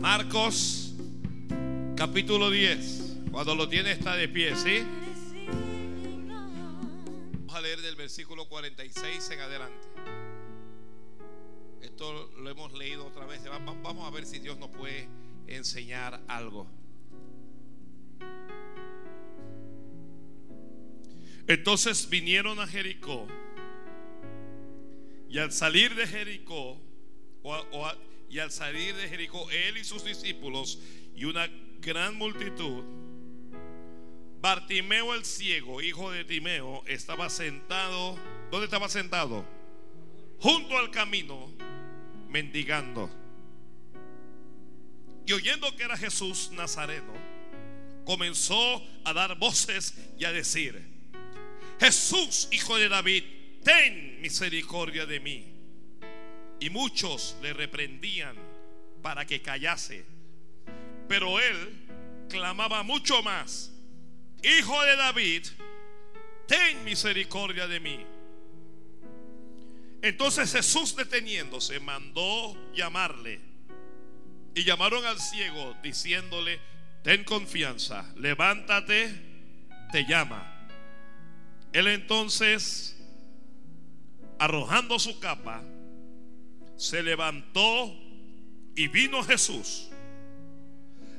Marcos capítulo 10. Cuando lo tiene está de pie, ¿sí? Vamos a leer del versículo 46 en adelante. Esto lo hemos leído otra vez. Vamos a ver si Dios nos puede enseñar algo. Entonces vinieron a Jericó. Y al salir de Jericó, y al salir de Jericó, él y sus discípulos y una gran multitud, Bartimeo el ciego, hijo de Timeo, estaba sentado. ¿Dónde estaba sentado? Junto al camino, mendigando. Y oyendo que era Jesús Nazareno, comenzó a dar voces y a decir, Jesús, hijo de David, ten misericordia de mí. Y muchos le reprendían para que callase. Pero él clamaba mucho más, Hijo de David, ten misericordia de mí. Entonces Jesús deteniéndose mandó llamarle. Y llamaron al ciego diciéndole, ten confianza, levántate, te llama. Él entonces, arrojando su capa, se levantó y vino Jesús.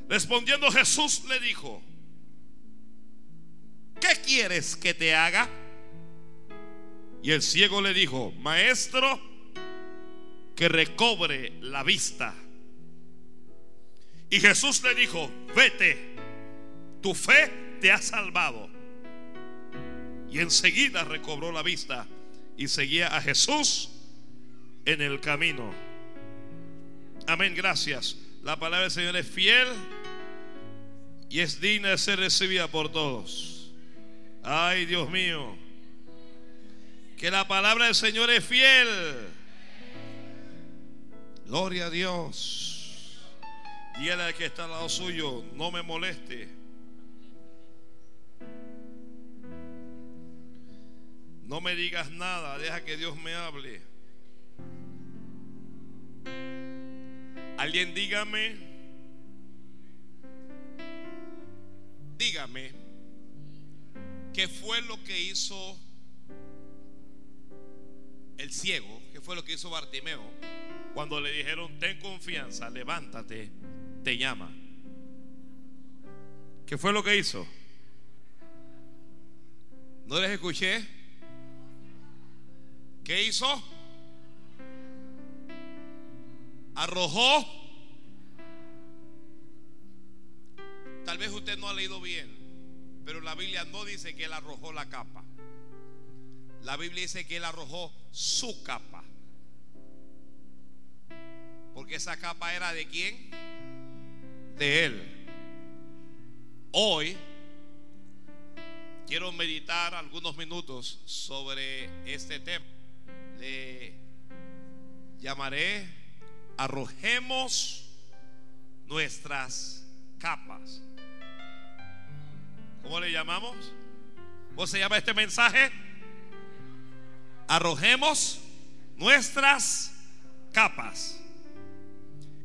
Respondiendo Jesús le dijo, ¿qué quieres que te haga? Y el ciego le dijo, maestro, que recobre la vista. Y Jesús le dijo, vete, tu fe te ha salvado. Y enseguida recobró la vista y seguía a Jesús en el camino. Amén, gracias. La palabra del Señor es fiel y es digna de ser recibida por todos. Ay, Dios mío. Que la palabra del Señor es fiel. Gloria a Dios. Dígale al que está al lado suyo, no me moleste. No me digas nada, deja que Dios me hable. Alguien dígame, dígame, ¿qué fue lo que hizo el ciego? ¿Qué fue lo que hizo Bartimeo? Cuando le dijeron, ten confianza, levántate, te llama. ¿Qué fue lo que hizo? ¿No les escuché? ¿Qué hizo? Arrojó. Tal vez usted no ha leído bien, pero la Biblia no dice que él arrojó la capa. La Biblia dice que él arrojó su capa. Porque esa capa era de quién? De él. Hoy quiero meditar algunos minutos sobre este tema le llamaré arrojemos nuestras capas. ¿Cómo le llamamos? ¿Cómo se llama este mensaje? Arrojemos nuestras capas.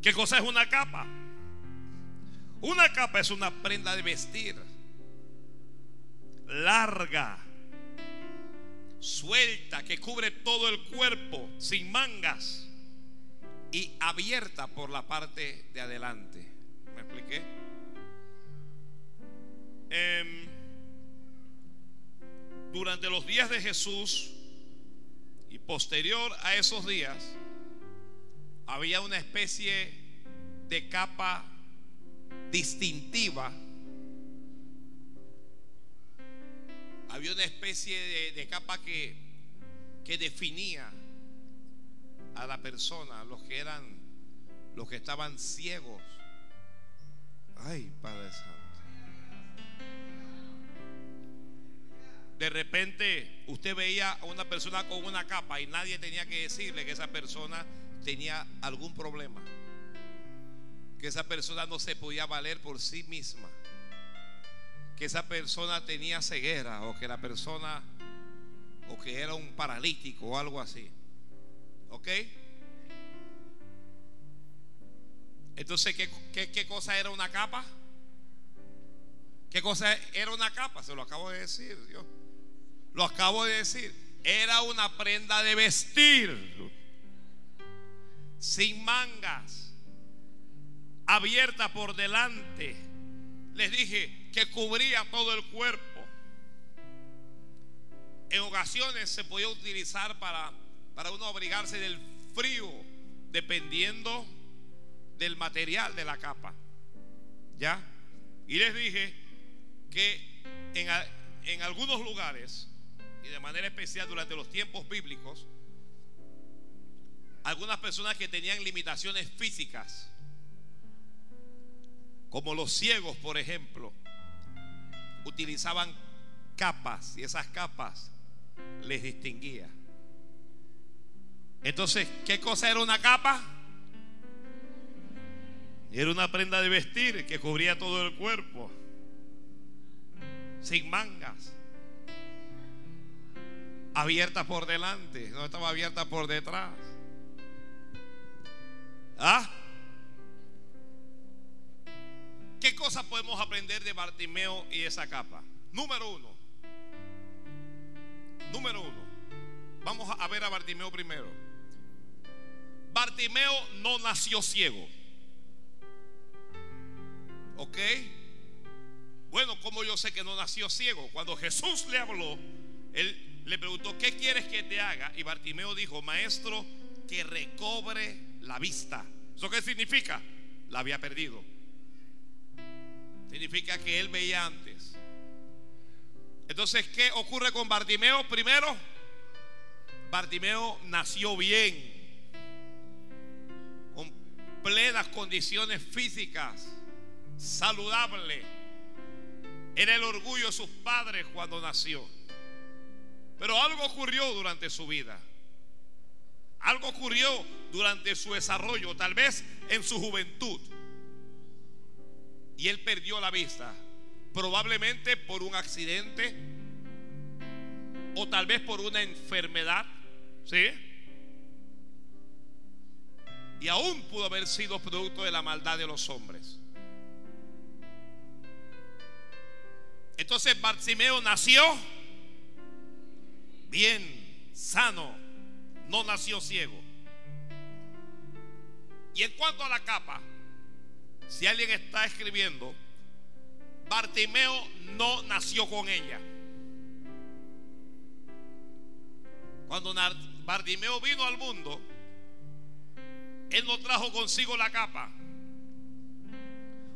¿Qué cosa es una capa? Una capa es una prenda de vestir larga suelta, que cubre todo el cuerpo, sin mangas y abierta por la parte de adelante. ¿Me expliqué? Em, durante los días de Jesús y posterior a esos días, había una especie de capa distintiva había una especie de, capa que, que definía a la persona, los que eran, los que estaban ciegos. Ay, Padre Santo. De repente usted veía a una persona con una capa y nadie tenía que decirle que esa persona tenía algún problema. Que esa persona no se podía valer por sí misma que esa persona tenía ceguera o que la persona o que era un paralítico o algo así. Entonces, ¿qué, qué, qué cosa era una capa? ¿Qué cosa era una capa? Se lo acabo de decir, Dios. Lo acabo de decir. Era una prenda de vestir. Sin mangas. Abierta por delante. Les dije que cubría todo el cuerpo. En ocasiones se podía utilizar para, para uno abrigarse del frío, dependiendo del material de la capa. ¿Ya? Y les dije que en, en algunos lugares, y de manera especial durante los tiempos bíblicos, algunas personas que tenían limitaciones físicas, como los ciegos, por ejemplo, utilizaban capas y esas capas les distinguía. Entonces, ¿qué cosa era una capa? Era una prenda de vestir que cubría todo el cuerpo, sin mangas, abierta por delante, no estaba abierta por detrás. ¿Ah? ¿Qué cosas podemos aprender de Bartimeo y esa capa? Número uno. Número uno. Vamos a ver a Bartimeo primero. Bartimeo no nació ciego. ¿Ok? Bueno, como yo sé que no nació ciego? Cuando Jesús le habló, él le preguntó, ¿qué quieres que te haga? Y Bartimeo dijo, maestro, que recobre la vista. ¿Eso qué significa? La había perdido. Significa que él veía antes. Entonces, ¿qué ocurre con Bartimeo? Primero, Bartimeo nació bien, plenas condiciones físicas, saludable. Era el orgullo de sus padres cuando nació. Pero algo ocurrió durante su vida. Algo ocurrió durante su desarrollo, tal vez en su juventud. Y él perdió la vista, probablemente por un accidente o tal vez por una enfermedad, ¿sí? Y aún pudo haber sido producto de la maldad de los hombres. Entonces Bartimeo nació bien, sano, no nació ciego. Y en cuanto a la capa, si alguien está escribiendo, Bartimeo no nació con ella. Cuando Bartimeo vino al mundo, él no trajo consigo la capa.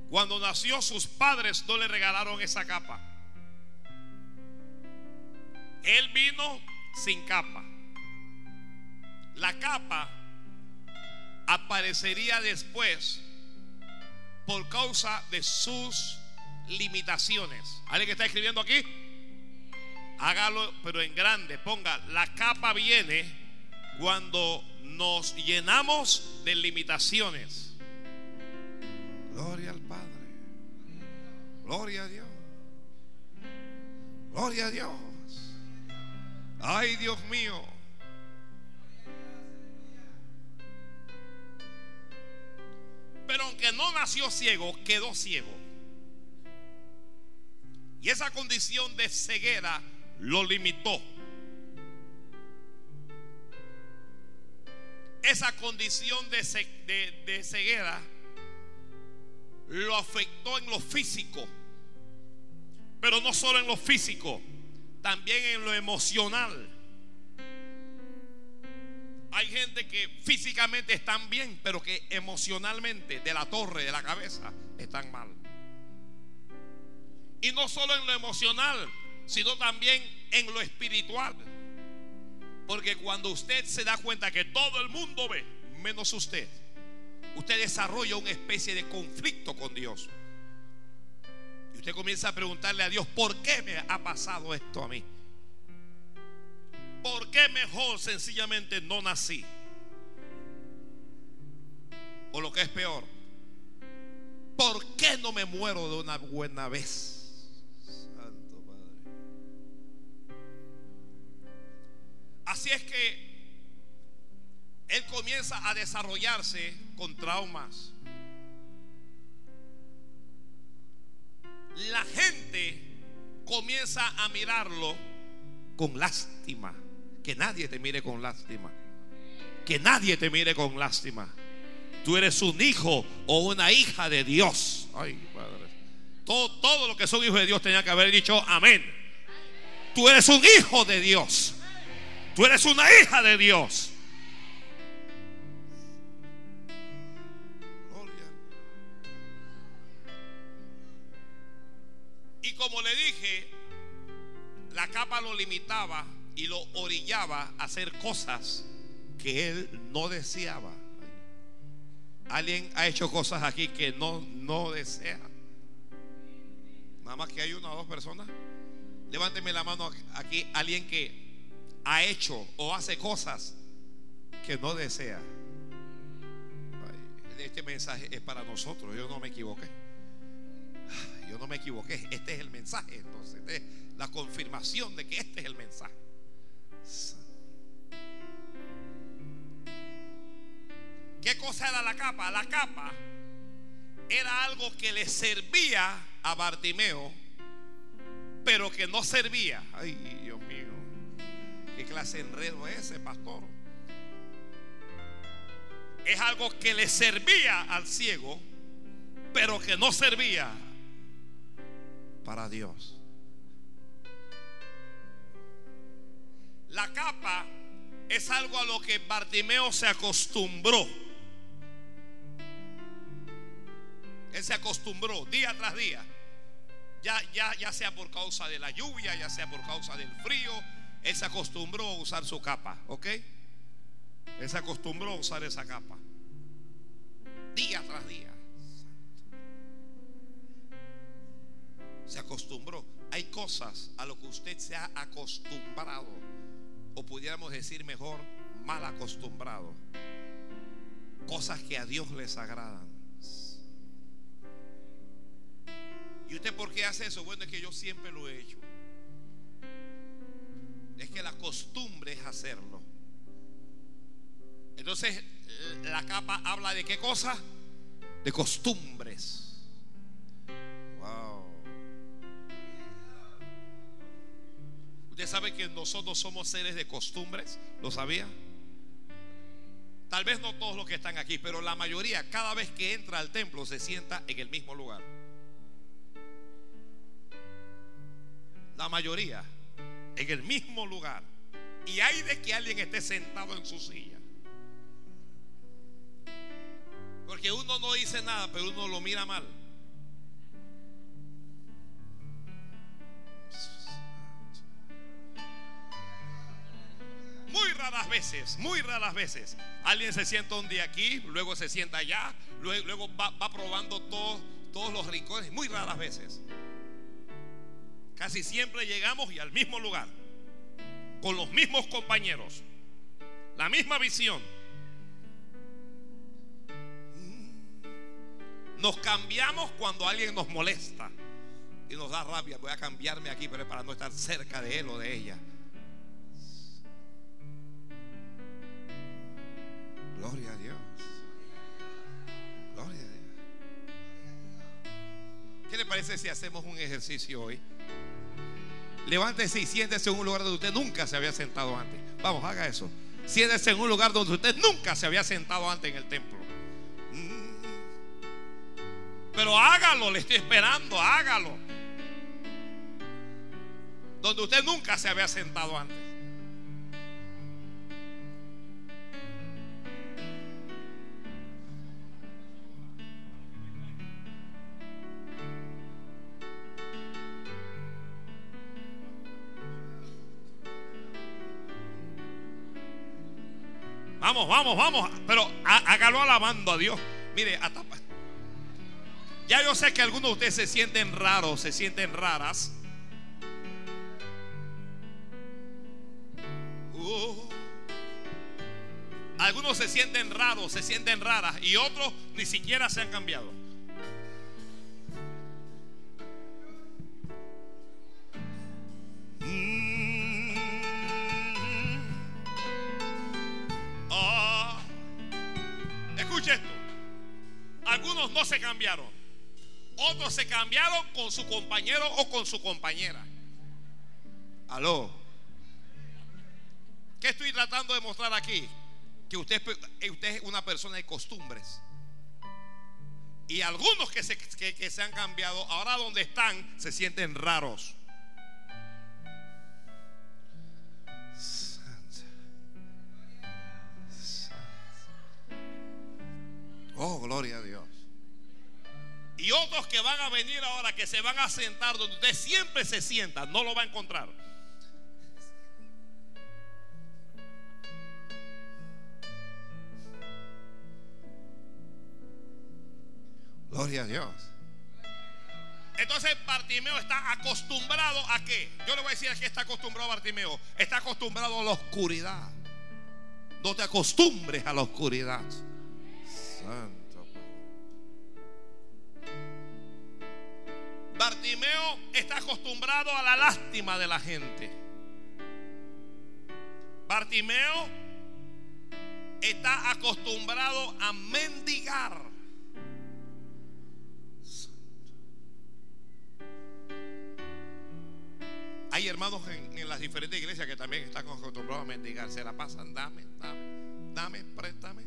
Cuando nació sus padres no le regalaron esa capa. Él vino sin capa. La capa aparecería después por causa de sus limitaciones. ¿Alguien que está escribiendo aquí? Hágalo, pero en grande. Ponga, la capa viene cuando nos llenamos de limitaciones. Gloria al Padre. Gloria a Dios. Gloria a Dios. Ay, Dios mío. Pero aunque no nació ciego, quedó ciego. Y esa condición de ceguera lo limitó. Esa condición de, de, ceguera lo afectó en lo físico. Pero no solo en lo físico también en lo emocional. Hay gente que físicamente están bien, pero que emocionalmente, de la torre, de la cabeza, están mal. Y no solo en lo emocional, sino también en lo espiritual. Porque cuando usted se da cuenta que todo el mundo ve, menos usted, usted desarrolla una especie de conflicto con Dios. Usted comienza a preguntarle a Dios, ¿por qué me ha pasado esto a mí? ¿Por qué mejor sencillamente no nací? O lo que es peor, ¿por qué no me muero de una buena vez? Así es que él comienza a desarrollarse con traumas. La gente comienza a mirarlo con lástima. Que nadie te mire con lástima. Que nadie te mire con lástima. Tú eres un hijo o una hija de Dios. Ay, padre. Todo, todo lo que son hijos de Dios tenía que haber dicho amén. Tú eres un hijo de Dios. Tú eres una hija de Dios. Y como le dije, la capa lo limitaba y lo orillaba a hacer cosas que él no deseaba. ¿Alguien ha hecho cosas aquí que no, no desea? Nada más que hay una o dos personas. Levánteme la mano aquí, alguien que ha hecho o hace cosas que no desea. Este mensaje es para nosotros, yo no me equivoqué. Yo no me equivoqué, este es el mensaje, entonces, este es la confirmación de que este es el mensaje. ¿Qué cosa era la capa? La capa era algo que le servía a Bartimeo, pero que no servía. Ay, qué clase de enredo es ese, pastor. Es algo que le servía al ciego, pero que no servía para Dios. La capa es algo a lo que Bartimeo se acostumbró. Él se acostumbró día tras día. Ya, ya, ya sea por causa de la lluvia, ya sea por causa del frío, él se acostumbró a usar su capa, ¿ok? Él se acostumbró a usar esa capa. Día tras día. Se acostumbró. Hay cosas a lo que usted se ha acostumbrado. O pudiéramos decir mejor, mal acostumbrado. Cosas que a Dios les agradan. ¿Y usted por qué hace eso? Bueno, es que yo siempre lo he hecho. Es que la costumbre es hacerlo. Entonces, la capa habla de qué cosa? De costumbres. Wow. ¿Usted sabe que nosotros somos seres de costumbres? ¿Lo sabía? Tal vez no todos los que están aquí, pero la mayoría, cada vez que entra al templo, se sienta en el mismo lugar. la mayoría, en el mismo lugar. Y hay de que alguien esté sentado en su silla. Porque uno no dice nada, pero uno lo mira mal. Muy raras veces, muy raras veces. Alguien se sienta un día aquí, luego se sienta allá, luego, va, probando todos los rincones, muy raras veces. Casi siempre llegamos y al mismo lugar, con los mismos compañeros, la misma visión. Nos cambiamos cuando alguien nos molesta y nos da rabia. Voy a cambiarme aquí, pero para no estar cerca de él o de ella. Gloria a Dios. Gloria a Dios. ¿Qué le parece si hacemos un ejercicio hoy? Levántese y siéntese en un lugar donde usted nunca se había sentado antes. Vamos, haga eso. Siéntese en un lugar donde usted nunca se había sentado antes en el templo. Mm. Pero hágalo, le estoy esperando, hágalo. Donde usted nunca se había sentado antes. Vamos, vamos, vamos. Pero hágalo alabando a Dios. Mire, hasta, ya yo sé que algunos de ustedes se sienten raros, se sienten raras. Uh. algunos se sienten raros, se sienten raras y otros ni siquiera se han cambiado. Algunos no se cambiaron. Otros se cambiaron con su compañero o con su compañera. Aló. ¿Qué estoy tratando de mostrar aquí? Que usted, usted es una persona de costumbres. Y algunos que se, que se han cambiado, ahora donde están, se sienten raros. Oh, gloria a Dios. Y otros que van a venir ahora, que se van a sentar donde usted siempre se sienta, no lo va a encontrar. Gloria a Dios. Entonces Bartimeo está acostumbrado a qué? Yo le voy a decir a qué está acostumbrado Bartimeo. Está acostumbrado a la oscuridad. No te acostumbres a la oscuridad. Santo Bartimeo está acostumbrado a la lástima de la gente. Bartimeo está acostumbrado a mendigar. Hay hermanos en, las diferentes iglesias que también están acostumbrados a mendigar. Se la pasan, dame, dame, dame, préstame.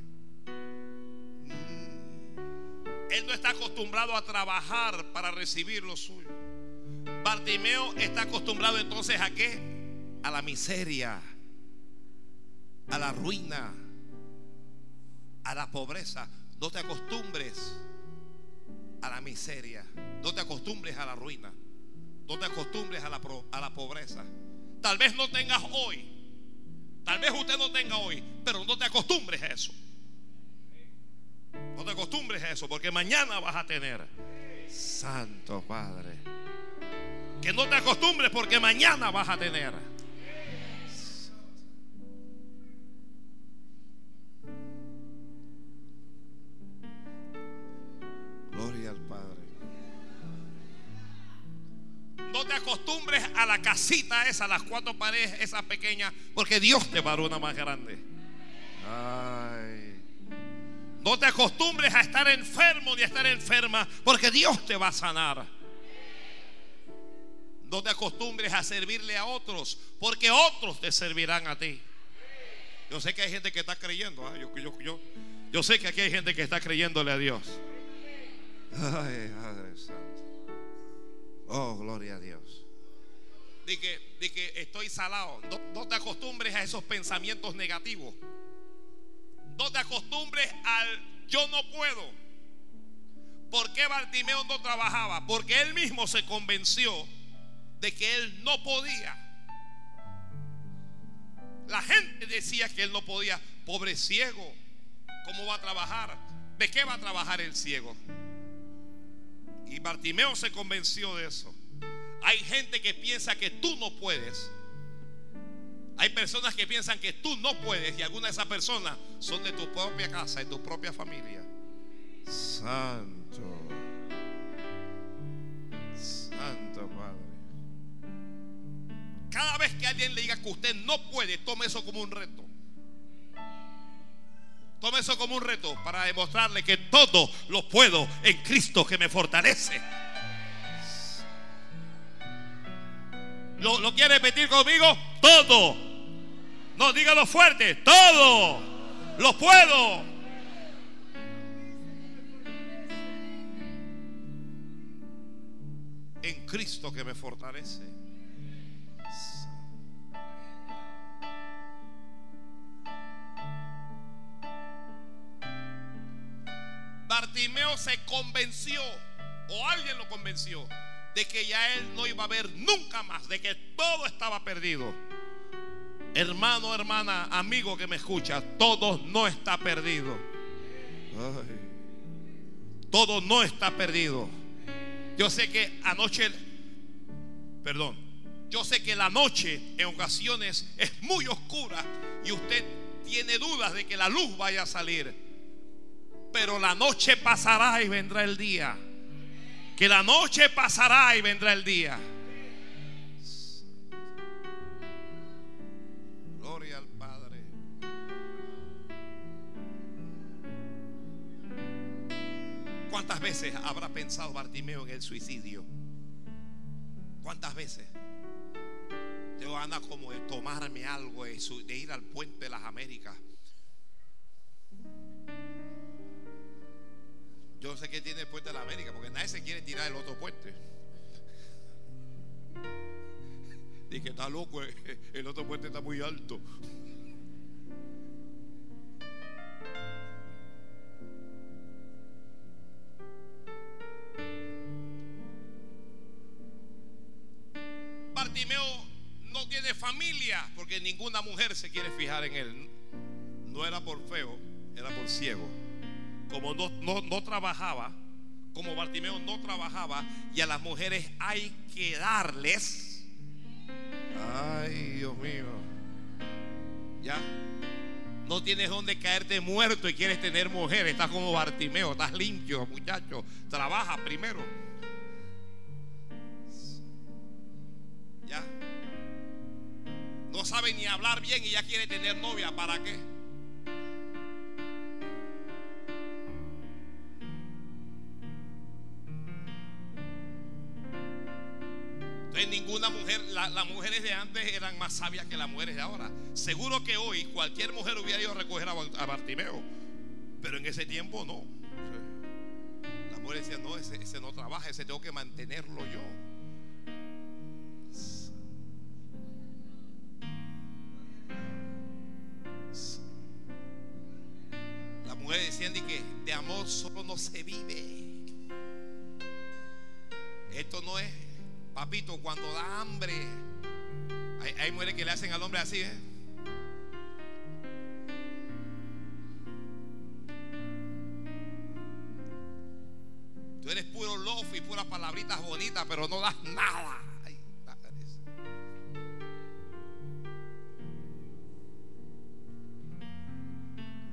Él no está acostumbrado a trabajar para recibir lo suyo. Bartimeo está acostumbrado entonces a qué? A la miseria, a la ruina, a la pobreza. No te acostumbres a la miseria. No te acostumbres a la ruina. No te acostumbres a la, a la pobreza. Tal vez no tengas hoy. Tal vez usted no tenga hoy. Pero no te acostumbres a eso. No te acostumbres a eso. Porque mañana vas a tener. Santo Padre. Que no te acostumbres porque mañana vas a tener. Gloria al Padre. No te acostumbres a la casita esa, las cuatro paredes, esa pequeña, porque Dios te dar una más grande. No te acostumbres a estar enfermo ni a estar enferma, porque Dios te va a sanar. No te acostumbres a servirle a otros, porque otros te servirán a ti. Yo sé que hay gente que está creyendo. ¿ah? Yo, yo, yo, yo, sé que aquí hay gente que está creyéndole a Dios. Ay, Padre Santo. Oh, gloria a Dios. De que, que estoy salado. No, te acostumbres a esos pensamientos negativos. No te acostumbres al yo no puedo. ¿Por qué Bartimeo no trabajaba? Porque él mismo se convenció de que él no podía. La gente decía que él no podía. Pobre ciego, ¿cómo va a trabajar? ¿De qué va a trabajar el ciego? Y Bartimeo se convenció de eso. Hay gente que piensa que tú no puedes. Hay personas que piensan que tú no puedes y algunas de esas personas son de tu propia casa, de tu propia familia. Santo. Santo Padre. Cada vez que alguien le diga que usted no puede, tome eso como un reto. Tome eso como un reto para demostrarle que todo lo puedo en Cristo que me fortalece. ¿Lo, lo quiere repetir conmigo? Todo. No, dígalo fuerte. Todo. Lo puedo. En Cristo que me fortalece. Bartimeo se convenció, o alguien lo convenció, de que ya él no iba a ver nunca más, de que todo estaba perdido. Hermano, hermana, amigo que me escucha, todo no está perdido. Todo no está perdido. Yo sé que anoche, perdón, yo sé que la noche en ocasiones es muy oscura y usted tiene dudas de que la luz vaya a salir pero la noche pasará y vendrá el día. Que la noche pasará y vendrá el día. Gloria al Padre. ¿Cuántas veces habrá pensado Bartimeo en el suicidio? ¿Cuántas veces? Tengo ganas como de tomarme algo, de ir al puente de las Américas. Yo sé qué tiene el puente de la América, porque nadie se quiere tirar el otro puente. Que está loco, eh, el otro puente está muy alto. Bartimeo no tiene familia porque ninguna mujer se quiere fijar en él. No era por feo, era por ciego. Como no, no, no trabajaba, como Bartimeo no trabajaba y a las mujeres hay que darles. Ay, Dios mío. Ya. No tienes donde caerte muerto y quieres tener mujer. Estás como Bartimeo, estás limpio, muchacho. Trabaja primero. Ya. No sabe ni hablar bien y ya quiere tener novia. ¿Para qué? Antes eran más sabias que las mujeres de ahora. Seguro que hoy cualquier mujer hubiera ido a recoger a, Bar- a Bartimeo. Pero en ese tiempo no. Las mujeres decían, no, ese, no trabaja, ese tengo que mantenerlo yo. Las mujeres decían de que de amor solo no se vive. Esto no es, papito, cuando da hambre. Hay, hay mujeres que le hacen al hombre así, ¿eh? Tú eres puro love y puras palabritas bonitas, pero no das nada.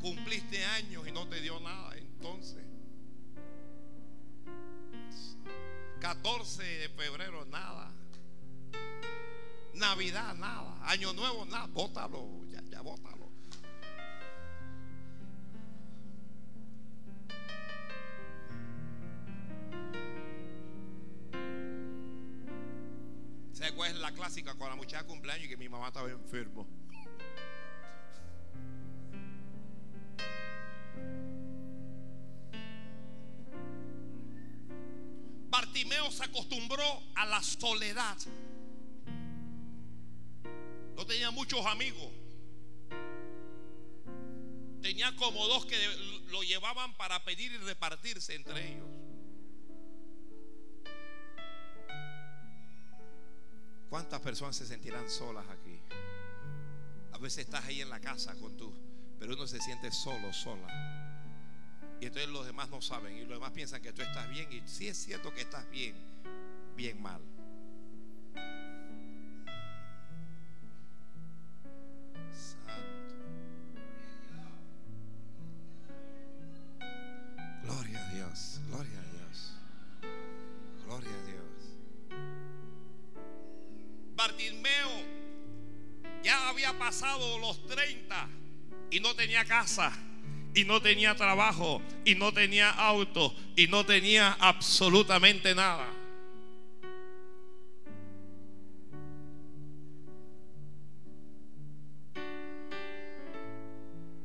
Cumpliste años y no te dio nada. Entonces, 14 de febrero, nada. Navidad, nada. Año nuevo, nada. Bótalo, ya, ya bótalo. ¿Sabes cuál es la clásica? Con la muchacha cumpleaños y que mi mamá estaba enfermo. Bartimeo se acostumbró a la soledad. Muchos amigos. Tenía como dos que lo llevaban para pedir y repartirse entre ellos. ¿Cuántas personas se sentirán solas aquí? A veces estás ahí en la casa con tú, pero uno se siente solo, sola. Y entonces los demás no saben y los demás piensan que tú estás bien y sí es cierto que estás bien, bien mal. Gloria a Dios. Gloria a Dios. Bartimeo ya había pasado los 30 y no tenía casa y no tenía trabajo y no tenía auto y no tenía absolutamente nada.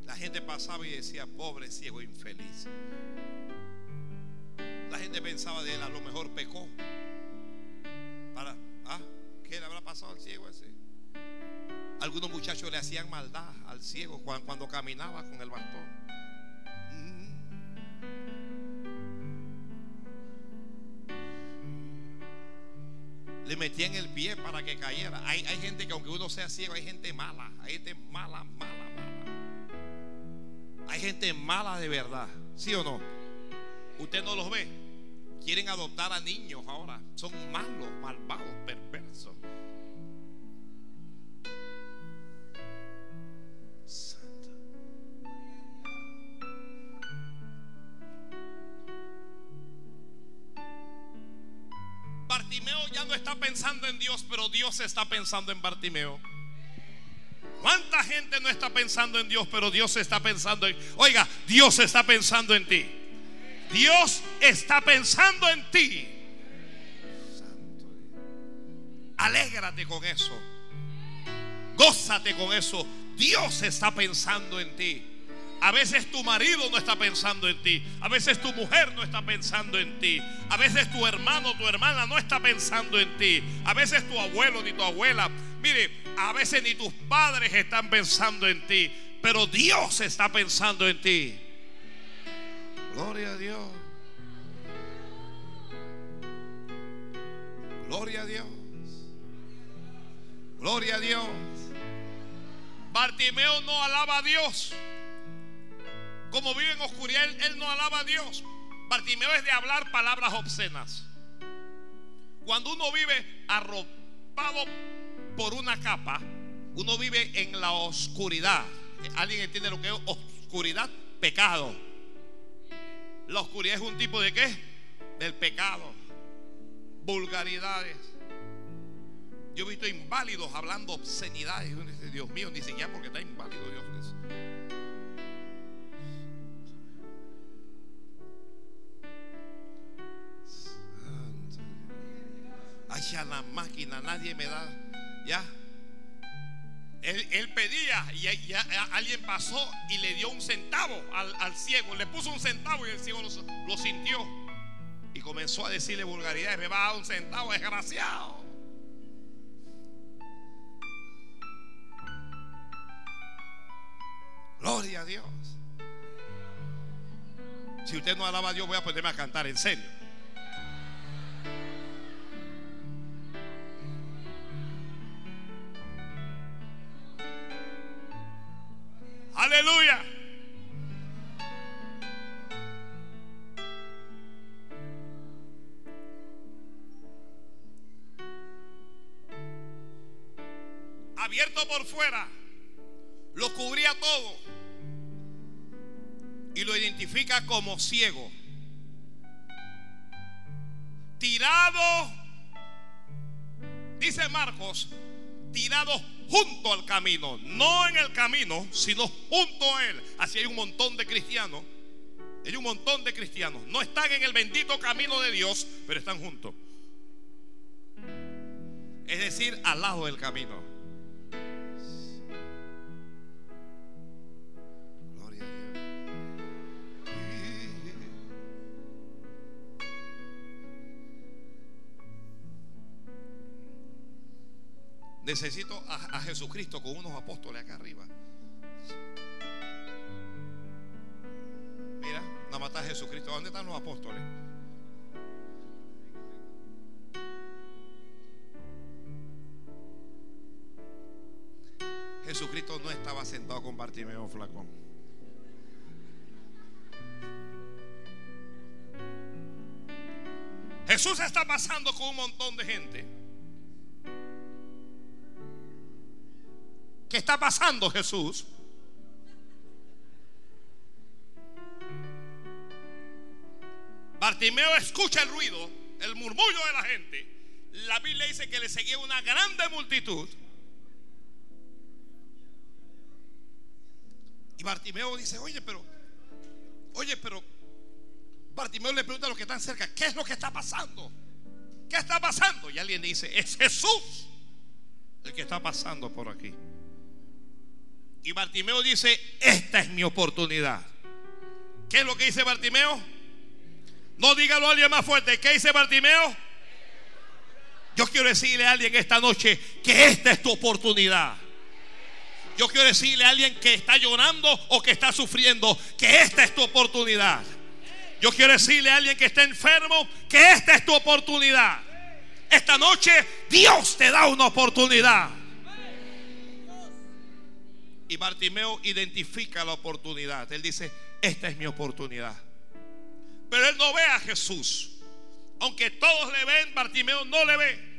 La gente pasaba y decía, pobre ciego infeliz. Pensaba de él, a lo mejor pecó. Para, ¿ah? ¿Qué le habrá pasado al ciego ese? Algunos muchachos le hacían maldad al ciego cuando, cuando caminaba con el bastón. Mm. Le metían el pie para que cayera. Hay, hay gente que aunque uno sea ciego, hay gente mala. Hay gente mala, mala, mala. Hay gente mala de verdad. ¿Sí o no? Usted no los ve. Quieren adoptar a niños ahora. Son malos, malvados, perversos. Santo. Bartimeo ya no está pensando en Dios, pero Dios está pensando en Bartimeo. ¿Cuánta gente no está pensando en Dios, pero Dios está pensando en... Oiga, Dios está pensando en ti. Dios está pensando en ti. Alégrate con eso. Gózate con eso. Dios está pensando en ti. A veces tu marido no está pensando en ti. A veces tu mujer no está pensando en ti. A veces tu hermano tu hermana no está pensando en ti. A veces tu abuelo ni tu abuela. Mire, a veces ni tus padres están pensando en ti. Pero Dios está pensando en ti. Gloria a Dios. Gloria a Dios. Gloria a Dios. Bartimeo no alaba a Dios. Como vive en oscuridad, él, no alaba a Dios. Bartimeo es de hablar palabras obscenas. Cuando uno vive arropado por una capa, uno vive en la oscuridad. ¿Alguien entiende lo que es oscuridad? Pecado. La oscuridad es un tipo de qué? Del pecado. Vulgaridades. Yo he visto inválidos hablando obscenidades. Dios mío, ni siquiera porque está inválido Dios. Ay, a la máquina, nadie me da. Ya. Él, pedía y alguien pasó y le dio un centavo al, ciego. Le puso un centavo y el ciego lo, sintió. Y comenzó a decirle vulgaridades. Me va a dar un centavo, desgraciado. Gloria a Dios. Si usted no alaba a Dios, voy a ponerme a cantar en serio. Aleluya. Abierto por fuera, lo cubría todo y lo identifica como ciego. Tirado, dice Marcos, tirado junto al camino, no en el camino, sino junto a él. Así hay un montón de cristianos. Hay un montón de cristianos. No están en el bendito camino de Dios, pero están juntos. Es decir, al lado del camino. Necesito a, Jesucristo con unos apóstoles acá arriba. Mira, nada más está Jesucristo. ¿Dónde están los apóstoles? Jesucristo no estaba sentado con Bartimeo flacón. Jesús está pasando con un montón de gente. Está pasando Jesús? Bartimeo escucha el ruido, el murmullo de la gente. La Biblia dice que le seguía una grande multitud. Y Bartimeo dice, oye, pero, oye, pero, Bartimeo le pregunta a los que están cerca, ¿qué es lo que está pasando? ¿Qué está pasando? Y alguien dice, es Jesús el que está pasando por aquí. Y Bartimeo dice, esta es mi oportunidad. ¿Qué es lo que dice Bartimeo? No dígalo a alguien más fuerte. ¿Qué dice Bartimeo? Yo quiero decirle a alguien esta noche que esta es tu oportunidad. Yo quiero decirle a alguien que está llorando o que está sufriendo que esta es tu oportunidad. Yo quiero decirle a alguien que está enfermo que esta es tu oportunidad. Esta noche Dios te da una oportunidad. Y Bartimeo identifica la oportunidad. Él dice, esta es mi oportunidad. Pero él no ve a Jesús. Aunque todos le ven, Bartimeo no le ve.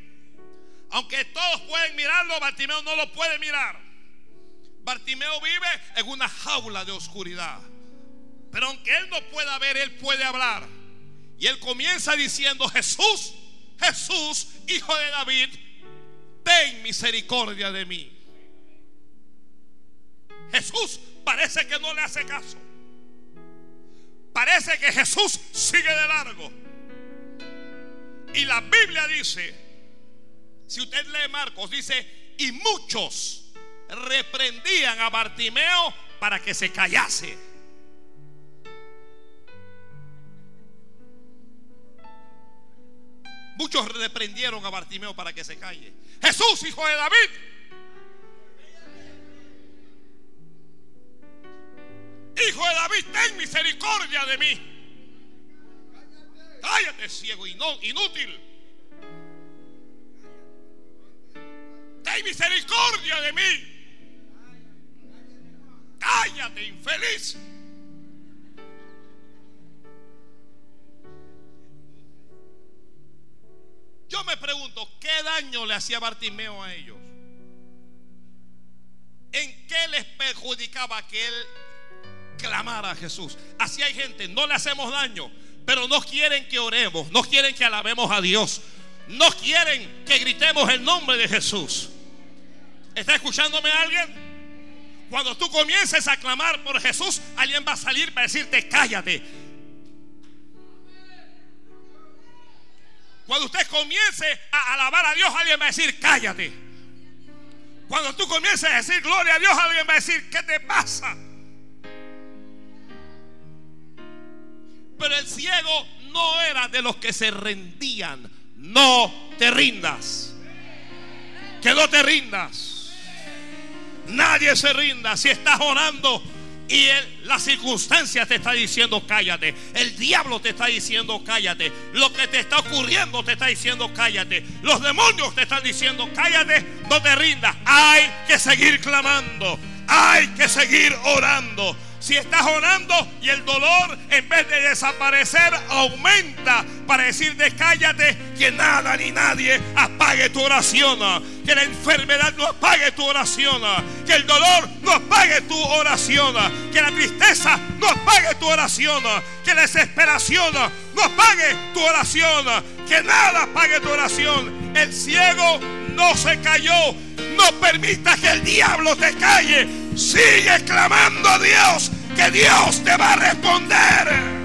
Aunque todos pueden mirarlo, Bartimeo no lo puede mirar. Bartimeo vive en una jaula de oscuridad. Pero aunque él no pueda ver, él puede hablar. Y él comienza diciendo, Jesús, Jesús, hijo de David, ten misericordia de mí. Jesús parece que no le hace caso. Parece que Jesús sigue de largo. Y la Biblia dice, si usted lee Marcos, dice, y muchos reprendían a Bartimeo para que se callase. Muchos reprendieron a Bartimeo para que se calle. Jesús, hijo de David. Hijo de David, ten misericordia de mí. Cállate, ciego y no, inútil. Ten misericordia de mí. Cállate, infeliz. Yo me pregunto, ¿qué daño le hacía Bartimeo a ellos? ¿En qué les perjudicaba que él clamara a Jesús? Así hay gente, no le hacemos daño, pero no quieren que oremos, no quieren que alabemos a Dios, no quieren que gritemos el nombre de Jesús. ¿Está escuchándome alguien? Cuando tú comiences a clamar por Jesús, alguien va a salir para decirte, cállate, Cuando usted comience a alabar a Dios, alguien va a decir, cállate. Cuando tú comiences a decir gloria a Dios, alguien va a decir, ¿qué te pasa? Pero el ciego no era de los que se rendían. No te rindas. Que no te rindas. Nadie se rinda. Si estás orando, y la circunstancia te está diciendo cállate. El diablo te está diciendo cállate. Lo que te está ocurriendo te está diciendo cállate. Los demonios te están diciendo cállate. No te rindas. Hay que seguir clamando. Hay que seguir orando. Si estás orando y el dolor en vez de desaparecer aumenta para decirte cállate, que nada ni nadie apague tu oración. Que la enfermedad no apague tu oración. Que el dolor no apague tu oración. Que la tristeza no apague tu oración. Que la desesperación no apague tu oración. Que nada apague tu oración. El ciego no se cayó. No permita que el diablo te calle. Sigue clamando a Dios. Que Dios te va a responder.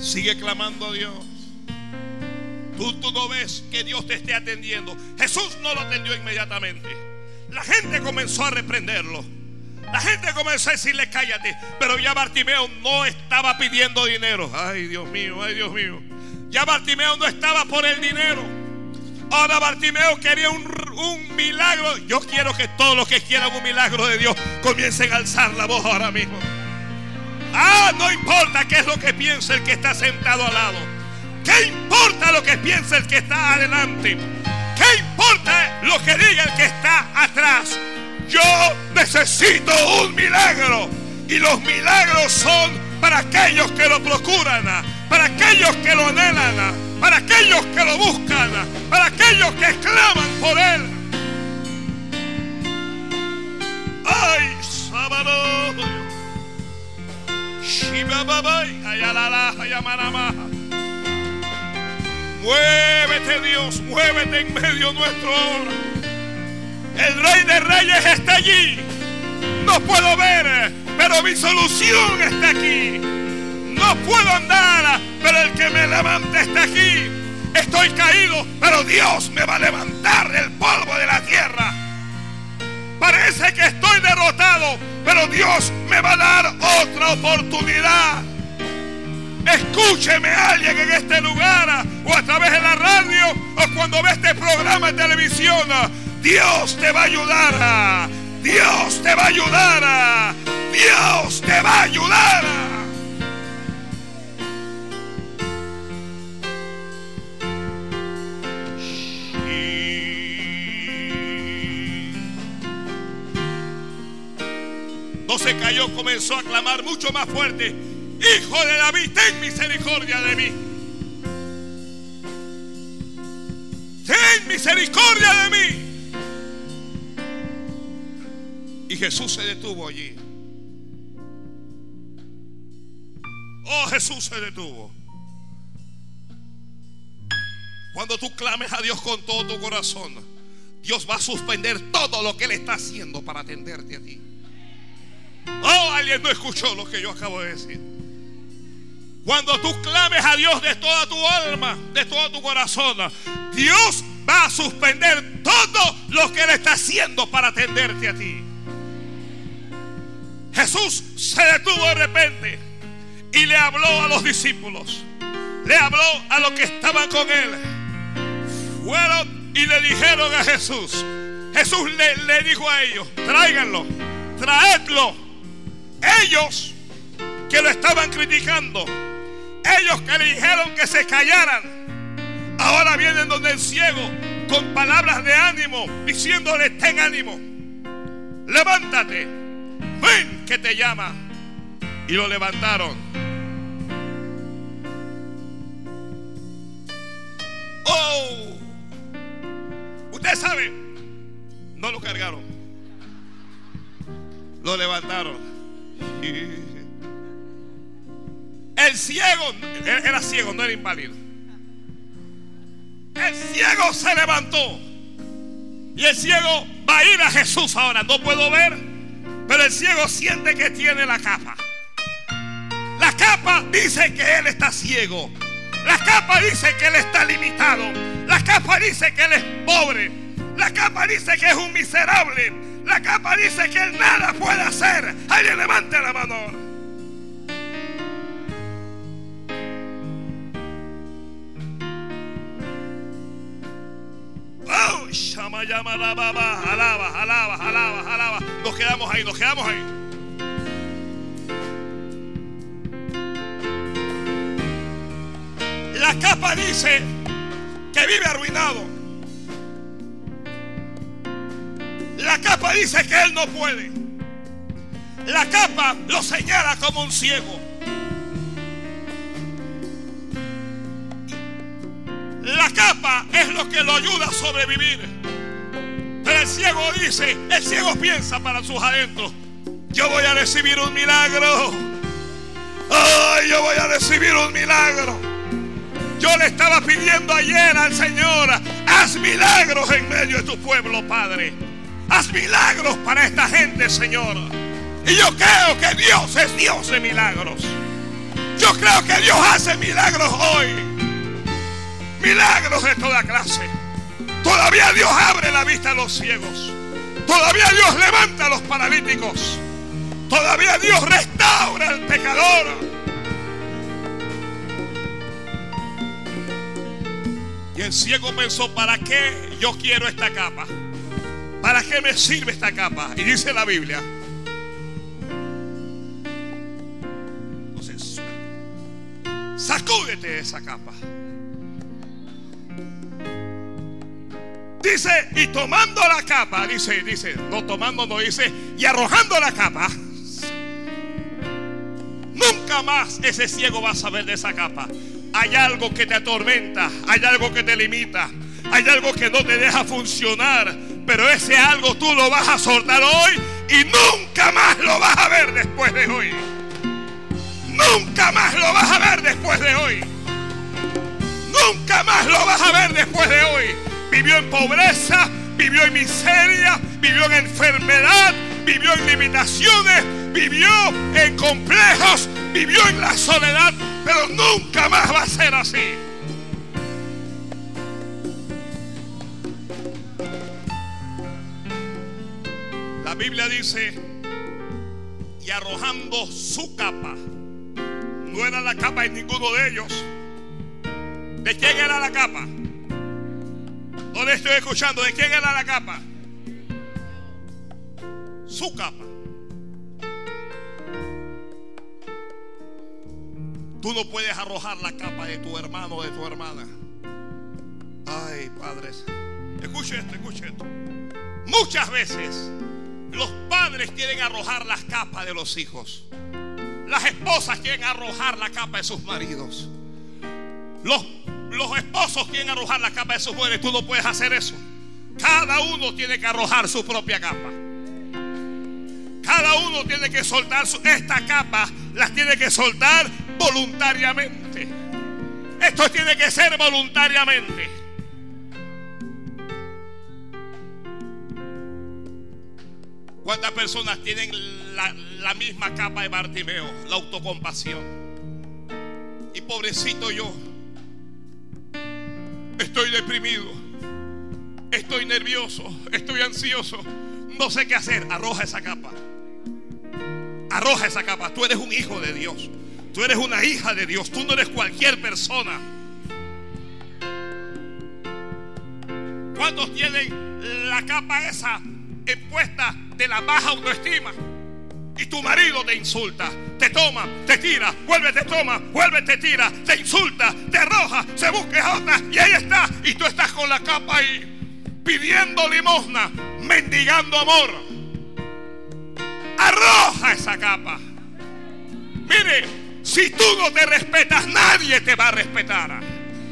Sigue clamando a Dios. Tú, tú no ves que Dios te esté atendiendo. Jesús no lo atendió inmediatamente. La gente comenzó a reprenderlo. La gente comenzó a decirle cállate. Pero ya Bartimeo no estaba pidiendo dinero. Ay Dios mío, ay Dios mío. Ya Bartimeo no estaba por el dinero. Ahora Bartimeo quería un, milagro. Yo quiero que todos los que quieran un milagro de Dios comiencen a alzar la voz ahora mismo. Ah, no importa qué es lo que piensa el que está sentado al lado. ¿Qué importa lo que piensa el que está adelante? ¿Qué importa lo que diga el que está atrás? Yo necesito un milagro. Y los milagros son para aquellos que lo procuran, para aquellos que lo anhelan, para aquellos que lo buscan, para aquellos que claman por él. Ay, sábado. Muévete Dios, muévete en medio nuestro El Rey de Reyes está allí. No puedo ver, pero mi solución está aquí. No puedo andar, pero el que me levante está aquí. Estoy caído, pero Dios me va a levantar del polvo de la tierra. Parece que estoy derrotado, pero Dios me va a dar otra oportunidad. Escúcheme alguien en este lugar o a través de la radio o cuando ve este programa de televisión. Dios te va a ayudar. Dios te va a ayudar. Dios te va a ayudar. No se cayó, comenzó a clamar mucho más fuerte. Hijo de David, ten misericordia de mí. Ten misericordia de mí. Y Jesús se detuvo allí. Oh, Jesús se detuvo. Cuando tú clames a Dios con todo tu corazón, Dios va a suspender todo lo que Él está haciendo para atenderte a ti. Oh, alguien no escuchó lo que yo acabo de decir. Cuando tú clames a Dios de toda tu alma, de todo tu corazón, Dios va a suspender todo lo que Él está haciendo para atenderte a ti. Jesús se detuvo de repente y le habló a los discípulos. Le habló a los que estaban con Él. Fueron y le dijeron a Jesús. Jesús le, le dijo a ellos, tráiganlo, traedlo. Ellos que lo estaban criticando, ellos que le dijeron que se callaran, ahora vienen donde el ciego con palabras de ánimo, diciéndole, ten ánimo, levántate, ven que te llama. Y lo levantaron. Oh, usted sabe, no lo cargaron, lo levantaron. El ciego, era ciego, no era inválido. El ciego se levantó. Y el ciego va a ir a Jesús ahora. No puedo ver, pero el ciego siente que tiene la capa. La capa dice que él está ciego. La capa dice que él está limitado. La capa dice que él es pobre. La capa dice que es un miserable. La capa dice que él nada puede hacer. Alguien levante la mano. Oh, llama, llama, alaba, alaba, alaba, alaba, alaba. Nos quedamos ahí, nos quedamos ahí. La capa dice que vive arruinado. La capa dice que él no puede. La capa lo señala como un ciego. La capa es lo que lo ayuda a sobrevivir. Pero el ciego dice, el ciego piensa para sus adentros, yo voy a recibir un milagro. Ay, yo voy a recibir un milagro. Yo le estaba pidiendo ayer al Señor, haz milagros en medio de tu pueblo, Padre. Haz milagros para esta gente, Señor. Y yo creo que Dios es Dios de milagros. Yo creo que Dios hace milagros hoy. Milagros de toda clase. Todavía Dios abre la vista a los ciegos. Todavía Dios levanta a los paralíticos. Todavía Dios restaura al pecador. Y el ciego pensó, ¿para qué yo quiero esta capa? ¿Para qué me sirve esta capa? Y dice la Biblia. Entonces, sacúdete de esa capa. Dice, y tomando la capa, dice, dice, no tomando, no dice, y arrojando la capa. Nunca más ese ciego va a saber de esa capa. Hay algo que te atormenta, hay algo que te limita, hay algo que no te deja funcionar. Pero ese algo tú lo vas a soltar hoy y nunca más lo vas a ver después de hoy. Nunca más lo vas a ver después de hoy. Nunca más lo vas a ver después de hoy. Vivió en pobreza, vivió en miseria, vivió en enfermedad, vivió en limitaciones, vivió en complejos, vivió en la soledad, pero nunca más va a ser así. La Biblia dice, y arrojando su capa, no era la capa de ninguno de ellos. ¿De quién era la capa? No le estoy escuchando. ¿De quién era la capa? Su capa. Tú no puedes arrojar la capa de tu hermano o de tu hermana. Ay, padres. Escuche esto, escuche esto. Muchas veces los padres quieren arrojar las capas de los hijos. Las esposas quieren arrojar la capa de sus maridos. Los, los esposos quieren arrojar la capa de sus mujeres. Tú no puedes hacer eso. Cada uno tiene que arrojar su propia capa. Cada uno tiene que soltar su, esta capa, las tiene que soltar voluntariamente. Esto tiene que ser voluntariamente. ¿Cuántas personas tienen la, misma capa de Bartimeo? La autocompasión. Y pobrecito yo, estoy deprimido, estoy nervioso, estoy ansioso, no sé qué hacer. Arroja esa capa. Arroja esa capa. Tú eres un hijo de Dios. Tú eres una hija de Dios. Tú no eres cualquier persona. ¿Cuántos tienen la capa esa impuesta de la baja autoestima? Y tu marido te insulta, te toma, te tira, vuelve, te toma, vuelve, te tira, te insulta, te arroja, se busca otra y ahí está. Y tú estás con la capa ahí pidiendo limosna, mendigando amor. Arroja esa capa. Mire, si tú no te respetas, nadie te va a respetar.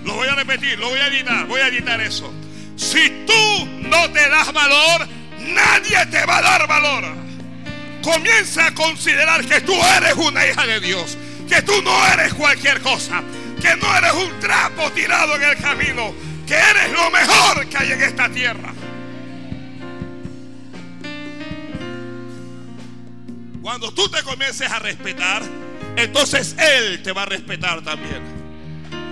Lo voy a repetir, lo voy a editar, voy a editar eso. Si tú no te das valor, nadie te va a dar valor. Comienza a considerar que tú eres una hija de Dios, que tú no eres cualquier cosa, que no eres un trapo tirado en el camino, que eres lo mejor que hay en esta tierra. Cuando tú te comiences a respetar, entonces Él te va a respetar también.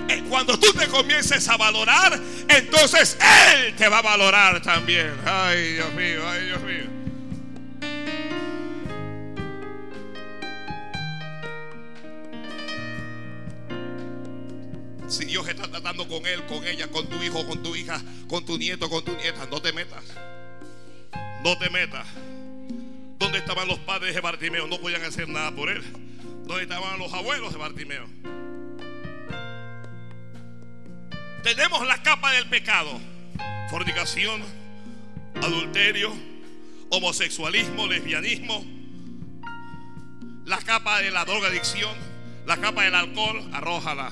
Eh, cuando tú te comiences a valorar, entonces Él te va a valorar también. Ay, Dios mío, ay, Dios mío. Si Dios está tratando con él, con ella, con tu hijo, con tu hija, con tu nieto, con tu nieta, no te metas. No te metas. ¿Dónde estaban los padres de Bartimeo? No podían hacer nada por él. ¿Dónde estaban los abuelos de Bartimeo? Tenemos la capa del pecado. Fornicación, adulterio, homosexualismo, lesbianismo. La capa de la drogadicción, la capa del alcohol, arrójala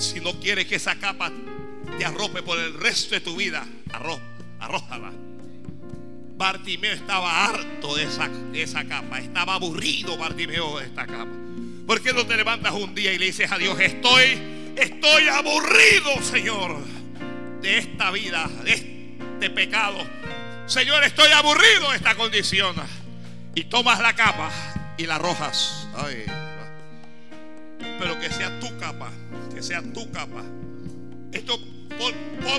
si no quieres que esa capa te arrope por el resto de tu vida, arrójala. Bartimeo estaba harto de esa, de esa capa. Estaba aburrido Bartimeo de esta capa. ¿Por qué no te levantas un día y le dices a Dios, estoy, estoy aburrido, Señor, de esta vida, de este pecado? Señor, estoy aburrido de esta condición. Y tomas la capa y la arrojas. pero que sea tu capa sea tu capa. Esto,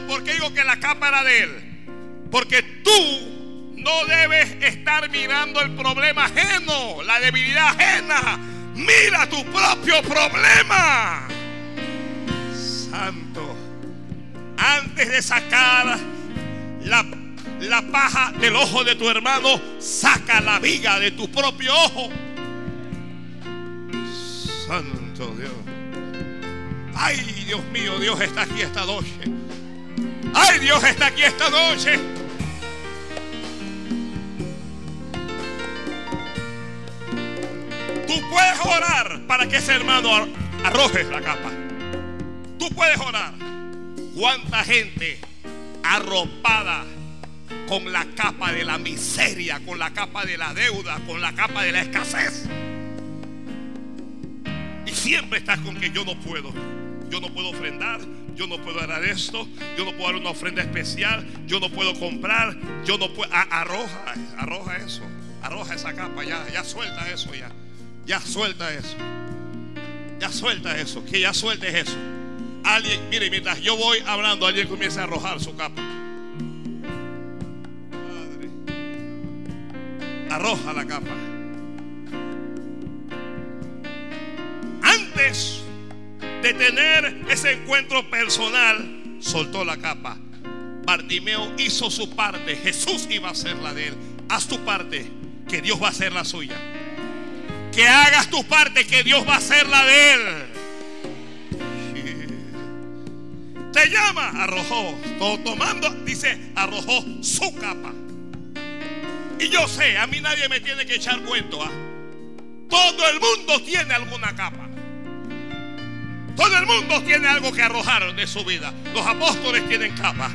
por, qué digo que la capa era de él? Porque tú no debes estar mirando el problema ajeno, la debilidad ajena. Mira tu propio problema. Santo. Antes de sacar la, la paja del ojo de tu hermano, saca la viga de tu propio ojo. Santo Dios. Ay, Dios mío, Dios está aquí esta noche. Ay, Dios está aquí esta noche. Tú puedes orar para que ese hermano arroje la capa. Tú puedes orar. ¿Cuánta gente arropada con la capa de la miseria, con la capa de la deuda, con la capa de la escasez? Y siempre estás con que yo no puedo yo no puedo ofrendar, yo no puedo dar esto, yo no puedo dar una ofrenda especial, yo no puedo comprar, yo no puedo. arroja, arroja eso, arroja esa capa, ya, ya suelta eso, ya, ya suelta eso, ya suelta eso, que ya sueltes eso. Alguien, mire, mientras yo voy hablando, alguien comienza a arrojar su capa. Madre, arroja la capa. Antes de tener ese encuentro personal, soltó la capa. Bartimeo hizo su parte, Jesús iba a hacer la de él. Haz tu parte, que Dios va a hacer la suya. Que hagas tu parte, que Dios va a hacer la de él. Te llama, arrojó, tomando, dice, arrojó su capa. Y yo sé, a mí nadie me tiene que echar cuento. ¿ah? Todo el mundo tiene alguna capa. Todo el mundo tiene algo que arrojar de su vida. Los apóstoles tienen capas.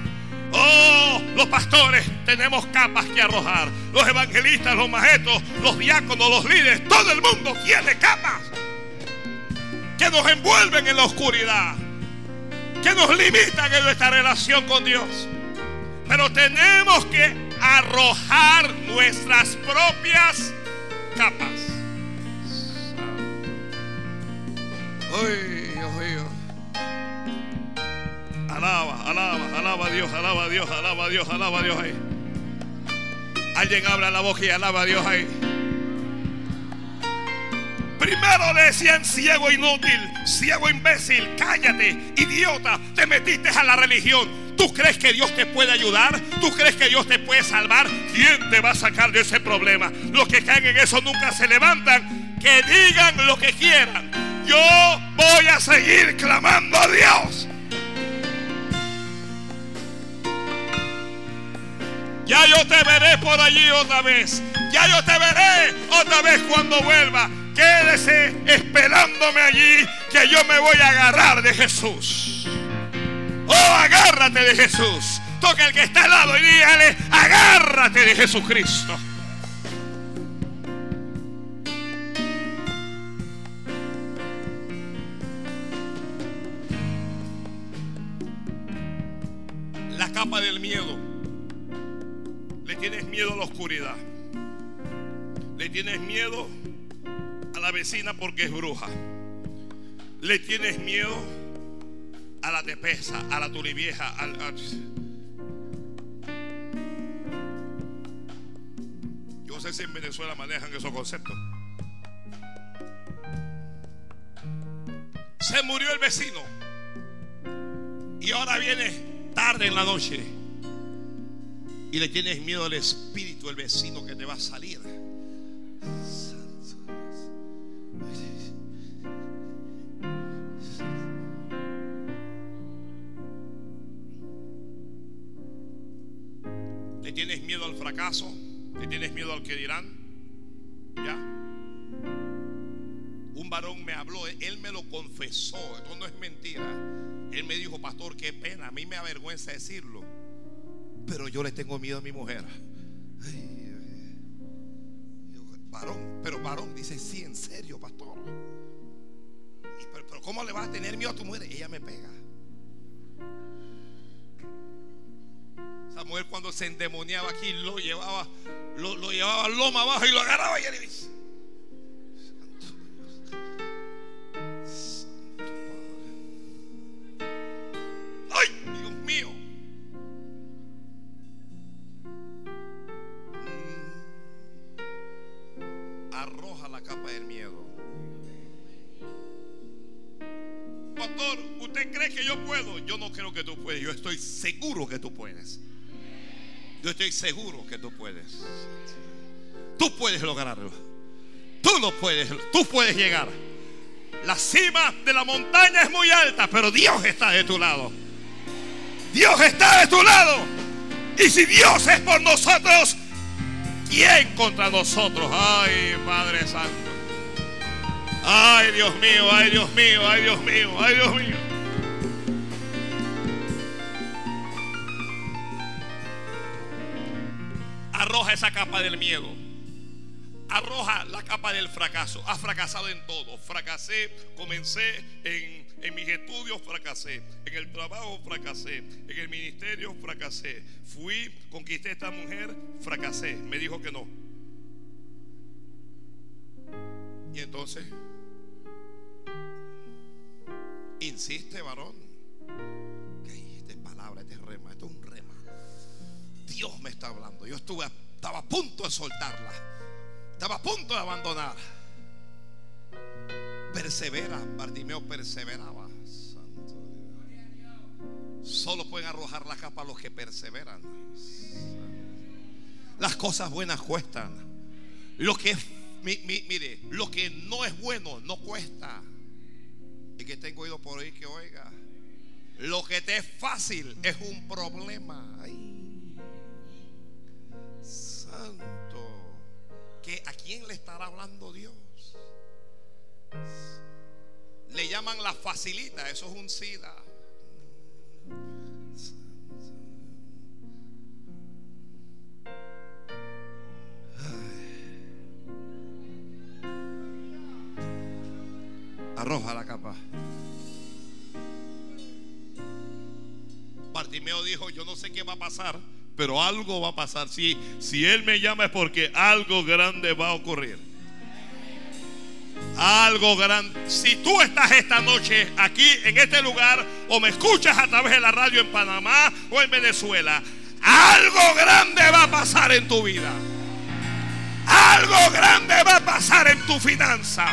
Oh, los pastores tenemos capas que arrojar. Los evangelistas, los maestros, los diáconos, los líderes. Todo el mundo tiene capas que nos envuelven en la oscuridad. Que nos limitan en nuestra relación con Dios. Pero tenemos que arrojar nuestras propias capas. Ay, Dios. Alaba, alaba, alaba a Dios, alaba a Dios, alaba a Dios, alaba a Dios ahí. Alguien habla la boca y alaba a Dios ahí. Primero le decían ciego inútil, ciego imbécil, cállate, idiota, te metiste a la religión. ¿Tú crees que Dios te puede ayudar? ¿Tú crees que Dios te puede salvar? ¿Quién te va a sacar de ese problema? Los que caen en eso nunca se levantan. Que digan lo que quieran. Yo voy a seguir clamando a Dios. Ya yo te veré por allí otra vez. Ya yo te veré otra vez cuando vuelva. Quédese esperándome allí que yo me voy a agarrar de Jesús. Oh, agárrate de Jesús. Toca el que está al lado y dígale, agárrate de Jesucristo. La capa del miedo. Le tienes miedo a la oscuridad. Le tienes miedo a la vecina porque es bruja. Le tienes miedo a la tepesa, a la turibieja. Al. Yo sé si en Venezuela manejan esos conceptos. Se murió el vecino. Y ahora viene tarde en la noche. Y le tienes miedo al espíritu del vecino que te va a salir. Le tienes miedo al fracaso, le tienes miedo al que dirán. Ya. Un varón me habló, él me lo confesó, esto no es mentira. Él me dijo, pastor, qué pena, a mí me avergüenza decirlo, pero yo le tengo miedo a mi mujer. Ay, pero varón dice, sí, en serio, pastor. Pero, ¿cómo le vas a tener miedo a tu mujer? Ella me pega. Esa mujer cuando se endemoniaba aquí lo llevaba, lo, lo llevaba loma abajo y lo agarraba y él dice. Seguro que tú puedes. Tú puedes lograrlo. Tú lo puedes. Tú puedes llegar. La cima de la montaña es muy alta, pero Dios está de tu lado. Dios está de tu lado. Y si Dios es por nosotros, ¿quién contra nosotros? Ay, Padre Santo. Ay, Dios mío, ay, Dios mío, ay, Dios mío, ay, Dios mío. Arroja esa capa del miedo. Arroja la capa del fracaso. Has fracasado en todo. Fracasé, comencé en, en, mis estudios, fracasé. En el trabajo, fracasé. En el ministerio, fracasé. Fui, conquisté a esta mujer, fracasé. Me dijo que no. Y entonces, insiste, varón. Que esta es palabra, este es rema, esto es un rema. Dios me está hablando. Yo estuve, estaba a punto de soltarla. Estaba a punto de abandonar. Persevera, Bartimeo perseveraba. Solo pueden arrojar la capa los que perseveran. Las cosas buenas cuestan. Lo que mi, mi, mire, lo que no es bueno no cuesta. Y que tengo oído por ahí que oiga. Lo que te es fácil es un problema. Ay, ¿Que ¿A quién le estará hablando Dios? Le llaman la facilita, eso es un SIDA. Arroja la capa. Bartimeo dijo, yo no sé qué va a pasar, pero algo va a pasar. Si, si Él me llama es porque algo grande va a ocurrir. Algo grande. Si tú estás esta noche aquí en este lugar o me escuchas a través de la radio en Panamá o en Venezuela, algo grande va a pasar en tu vida. Algo grande va a pasar en tu finanza.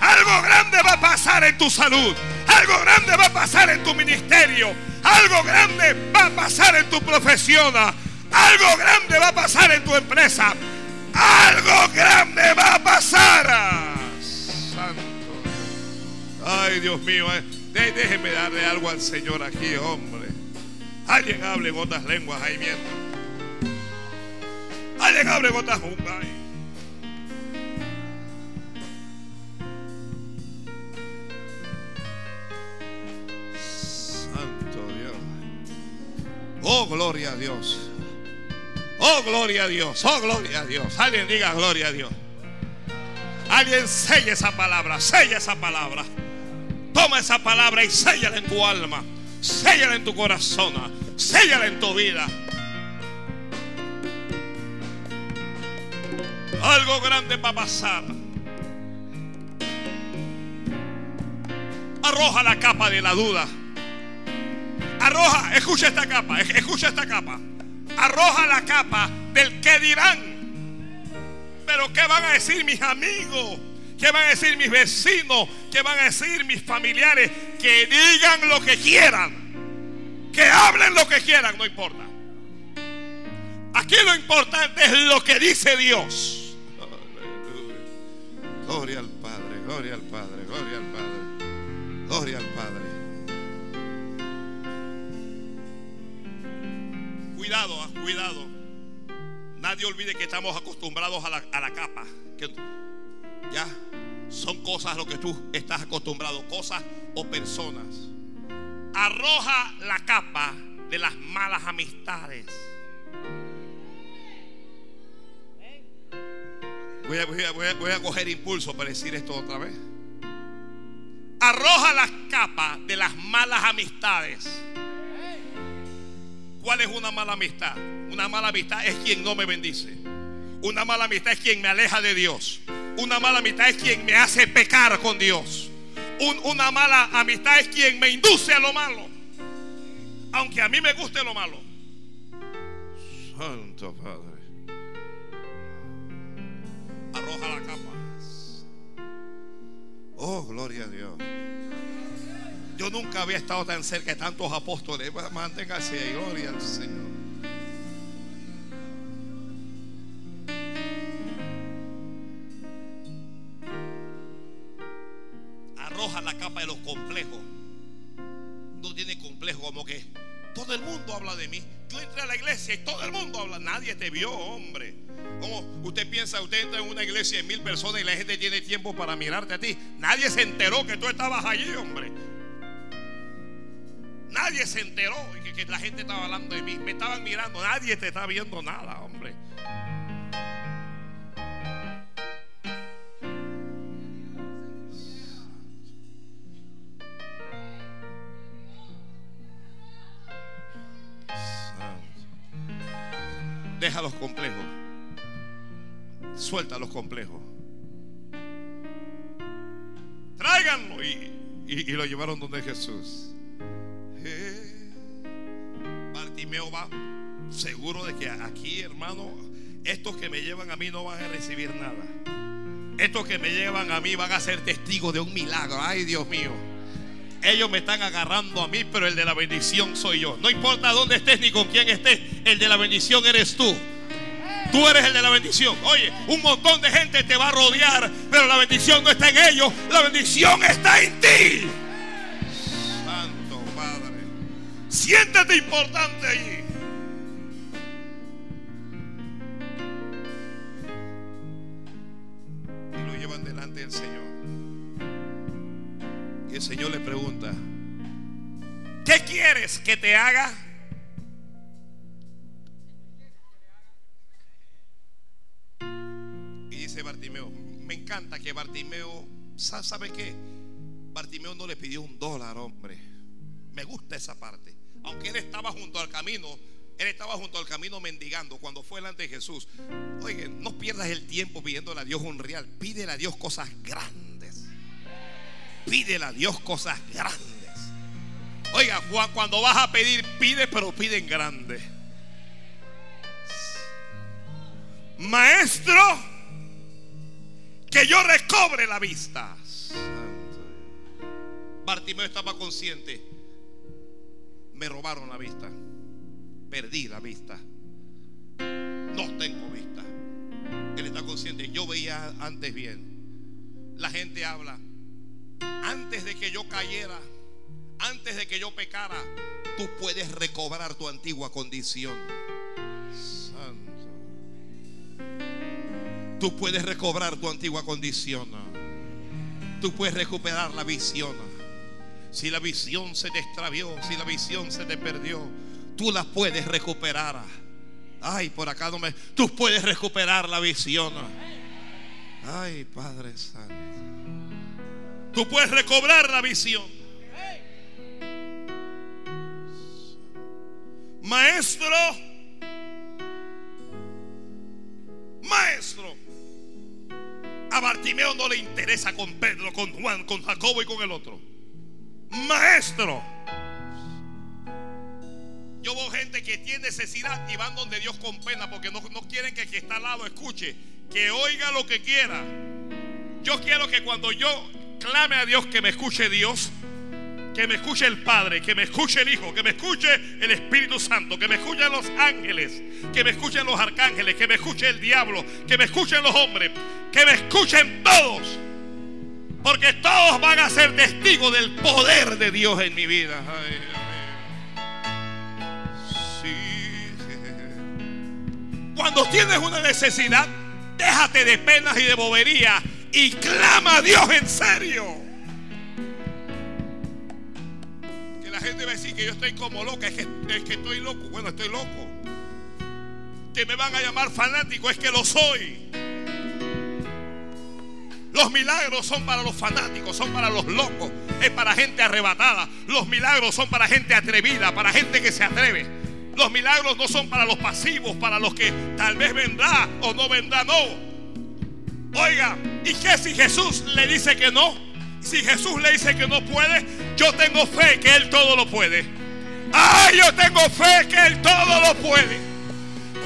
Algo grande va a pasar en tu salud. Algo grande va a pasar en tu ministerio. Algo grande va a pasar en tu profesión. Algo grande va a pasar en tu empresa. Algo grande va a pasar. Santo. Ay, Dios mío. eh. Dé- Déjeme darle algo al Señor aquí, hombre. Alguien hable en otras lenguas ahí mientras. Alguien hable en otras lenguas ahí. Santo Dios. Oh, gloria a Dios. Oh, gloria a Dios. Oh, gloria a Dios. Alguien diga gloria a Dios. Alguien sella esa palabra. Sella esa palabra. Toma esa palabra y séllala en tu alma. Séllala en tu corazón. Séllala en tu vida. Algo grande va a pasar. Arroja la capa de la duda. Arroja, escucha esta capa, es- escucha esta capa. Arroja la capa del que dirán. Pero ¿qué van a decir mis amigos? ¿Qué van a decir mis vecinos? ¿Qué van a decir mis familiares? Que digan lo que quieran. Que hablen lo que quieran, no importa. Aquí lo importante es lo que dice Dios. Gloria al Padre, gloria al Padre, gloria al Padre. Gloria al Cuidado, ah, cuidado. Nadie olvide que estamos acostumbrados a la, a la capa. Que ya son cosas a lo que tú estás acostumbrado, cosas o personas. Arroja la capa de las malas amistades. Voy a, voy a- voy a- voy a coger impulso para decir esto otra vez. Arroja las capas de las malas amistades. ¿Cuál es una mala amistad? Una mala amistad es quien no me bendice. Una mala amistad es quien me aleja de Dios. Una mala amistad es quien me hace pecar con Dios. Un- una mala amistad es quien me induce a lo malo. Aunque a mí me guste lo malo. Santo Padre. Arroja la capa. Oh, gloria a Dios. Yo nunca había estado tan cerca de tantos apóstoles. Manténgase ahí, gloria al Señor. Arroja la capa de los complejos. No tiene complejo como que todo el mundo habla de mí. Yo entré a la iglesia y todo el mundo habla. Nadie te vio, hombre. Como usted piensa, usted entra en una iglesia de mil personas y la gente tiene tiempo para mirarte a ti. Nadie se enteró que tú estabas allí, hombre. Nadie se enteró que, que la gente estaba hablando de mí. Me estaban mirando. Nadie te está viendo nada, hombre. Deja los complejos. Suelta los complejos. Tráiganlo. Y- y lo llevaron donde Jesús. Va seguro de que aquí, hermano, estos que me llevan a mí no van a recibir nada. Estos que me llevan a mí van a ser testigos de un milagro. Ay, Dios mío. Ellos me están agarrando a mí, pero el de la bendición soy yo. No importa dónde estés ni con quién estés, el de la bendición eres tú. Tú eres el de la bendición. Oye, un montón de gente te va a rodear, pero la bendición no está en ellos, la bendición está en ti. Siéntate importante allí. Y lo llevan delante del Señor. Y el Señor le pregunta, ¿qué quieres que te haga? Y dice Bartimeo, me encanta que Bartimeo, sa- ¿sabe qué? Bartimeo no le pidió un dólar, hombre. Me gusta esa parte. Aunque él estaba junto al camino, Él estaba junto al camino mendigando cuando fue delante de Jesús. Oye, no pierdas el tiempo pidiéndole a Dios un real. Pídele a Dios cosas grandes. Pídele a Dios cosas grandes. Oiga, cuando vas a pedir, pide, pero pide en grande. Maestro, que yo recobre la vista. Bartimeo estaba consciente. Me robaron la vista. Perdí la vista. No tengo vista. Él está consciente. Yo veía antes bien. La gente habla. Antes de que yo cayera, antes de que yo pecara, tú puedes recobrar tu antigua condición. Santo. Tú puedes recobrar tu antigua condición. Tú puedes recuperar la visión. Si la visión se te extravió, si la visión se te perdió, tú la puedes recuperar. Ay, por acá no me. Tú puedes recuperar la visión. Ay, Padre Santo. Tú puedes recobrar la visión. Maestro, maestro. A Bartimeo no le interesa con Pedro, con Juan, con Jacobo y con el otro. Maestro. Yo veo gente que tiene necesidad y van donde Dios con pena porque no, no quieren que el que está al lado escuche, que oiga lo que quiera. Yo quiero que cuando yo clame a Dios, que me escuche Dios que me escuche el Padre, que me escuche el Hijo, que me escuche el Espíritu Santo, que me escuchen los ángeles, que me escuchen los arcángeles, que me escuche el diablo, que me escuchen los hombres, que me escuchen todos. Porque todos van a ser testigos del poder de Dios en mi vida. Cuando tienes una necesidad, déjate de penas y de bobería y clama a Dios en serio. gente va a decir que yo estoy como loca, es que, es que estoy loco. Bueno, estoy loco. Que me van a llamar fanático, es que lo soy. Los milagros son para los fanáticos, son para los locos, es para gente arrebatada. Los milagros son para gente atrevida, para gente que se atreve. Los milagros no son para los pasivos, para los que tal vez vendrá o no vendrá, no. Oiga, ¿y qué si Jesús le dice que no? Si Jesús le dice que no puede, yo tengo fe que Él todo lo puede. Ay, yo tengo fe que Él todo lo puede.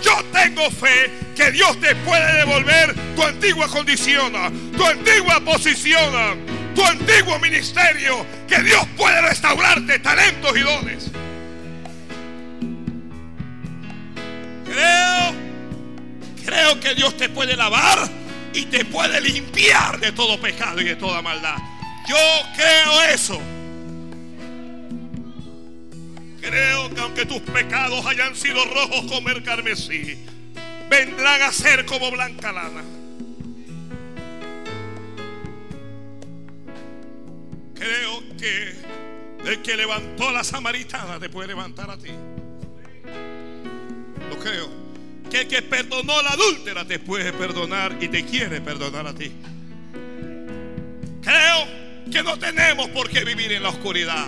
Yo tengo fe que Dios te puede devolver tu antigua condición, tu antigua posición, tu antiguo ministerio. Que Dios puede restaurarte talentos y dones. Creo, creo que Dios te puede lavar y te puede limpiar de todo pecado y de toda maldad. Yo creo eso. Creo que aunque tus pecados hayan sido rojos como el carmesí, vendrán a ser como blanca lana. Creo que el que levantó a la samaritana te puede levantar a ti. Lo creo. Que el que perdonó a la adúltera te puede perdonar y te quiere perdonar a ti. Creo que no tenemos por qué vivir en la oscuridad,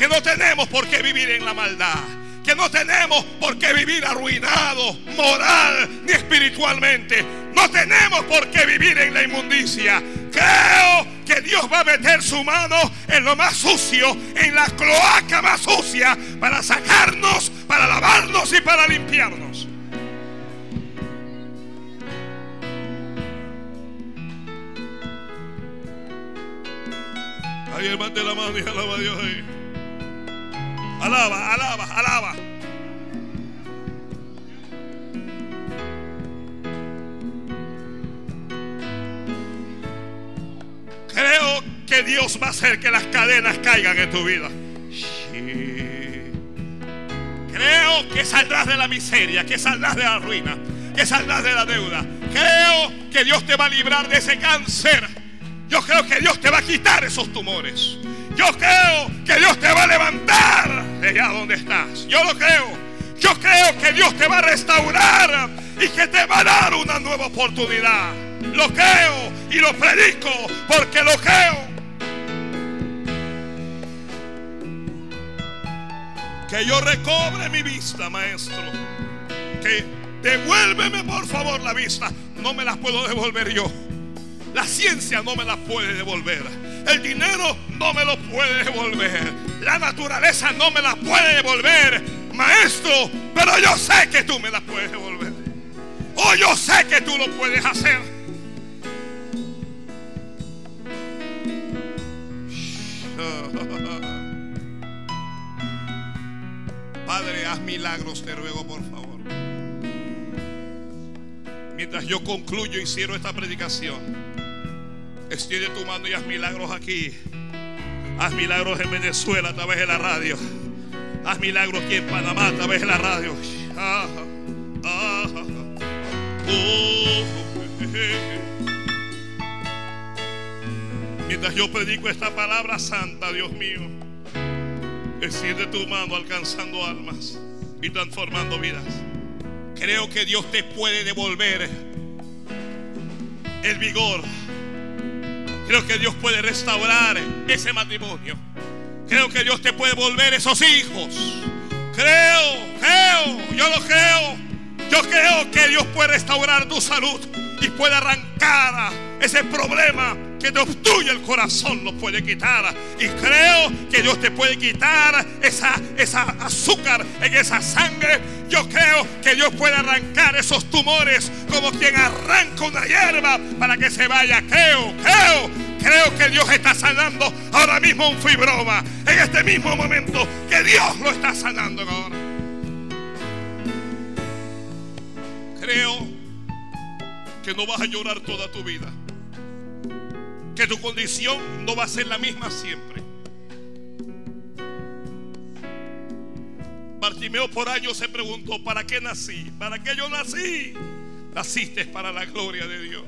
que no tenemos por qué vivir en la maldad, que no tenemos por qué vivir arruinados moral ni espiritualmente. No tenemos por qué vivir en la inmundicia. Creo que Dios va a meter su mano en lo más sucio, en la cloaca más sucia, para sacarnos, para lavarnos y para limpiarnos. Ahí levante la mano y alaba a Dios ahí. Alaba, alaba, alaba. Creo que Dios va a hacer que las cadenas caigan en tu vida. Creo que saldrás de la miseria, que saldrás de la ruina, que saldrás de la deuda. Creo que Dios te va a librar de ese cáncer yo creo que Dios te va a quitar esos tumores. Yo creo que Dios te va a levantar de allá donde estás. Yo lo creo. Yo creo que Dios te va a restaurar y que te va a dar una nueva oportunidad. Lo creo y lo predico porque lo creo. Que yo recobre mi vista, maestro. Que devuélveme por favor la vista. No me la puedo devolver yo. La ciencia no me la puede devolver. El dinero no me lo puede devolver. La naturaleza no me la puede devolver. Maestro, pero yo sé que tú me la puedes devolver. Oh, yo sé que tú lo puedes hacer. Padre, haz milagros, te ruego, por favor. Mientras yo concluyo y cierro esta predicación. Extiende tu mano y haz milagros aquí. Haz milagros en Venezuela a través de la radio. Haz milagros aquí en Panamá a través de la radio. Mientras yo predico esta palabra santa, Dios mío, extiende tu mano alcanzando almas y transformando vidas. Creo que Dios te puede devolver el vigor Creo que Dios puede restaurar ese matrimonio. Creo que Dios te puede volver esos hijos. Creo, creo, yo lo creo. Yo creo que Dios puede restaurar tu salud y puede arrancar ese problema que te obstruye el corazón, lo puede quitar. Y creo que Dios te puede quitar esa, esa azúcar en esa sangre. Yo creo que Dios puede arrancar esos tumores como quien arranca una hierba para que se vaya. Creo, creo, creo que Dios está sanando ahora mismo un fibroma. En este mismo momento que Dios lo está sanando ahora. Creo que no vas a llorar toda tu vida que tu condición no va a ser la misma siempre. Bartimeo por años se preguntó, ¿para qué nací? ¿Para qué yo nací? Naciste para la gloria de Dios.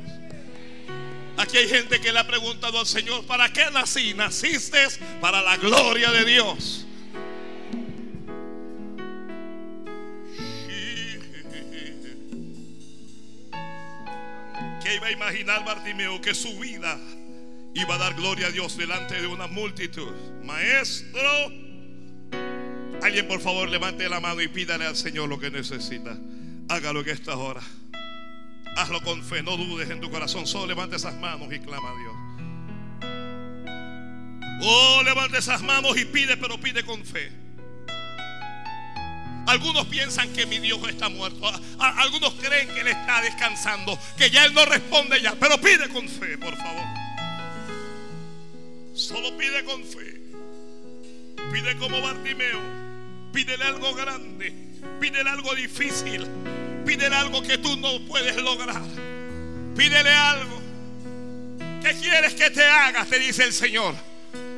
Aquí hay gente que le ha preguntado al Señor, ¿para qué nací? Naciste para la gloria de Dios. ¿Qué iba a imaginar Bartimeo? Que su vida iba a dar gloria a Dios delante de una multitud. Maestro, alguien por favor levante la mano y pídale al Señor lo que necesita. Hágalo en esta hora. Hazlo con fe, no dudes en tu corazón. Solo levante esas manos y clama a Dios. Oh, levante esas manos y pide, pero pide con fe. Algunos piensan que mi Dios está muerto. Algunos creen que Él está descansando, que ya Él no responde ya. Pero pide con fe, por favor. Solo pide con fe. Pide como Bartimeo. Pídele algo grande. Pídele algo difícil. Pídele algo que tú no puedes lograr. Pídele algo. ¿Qué quieres que te haga? Te dice el Señor.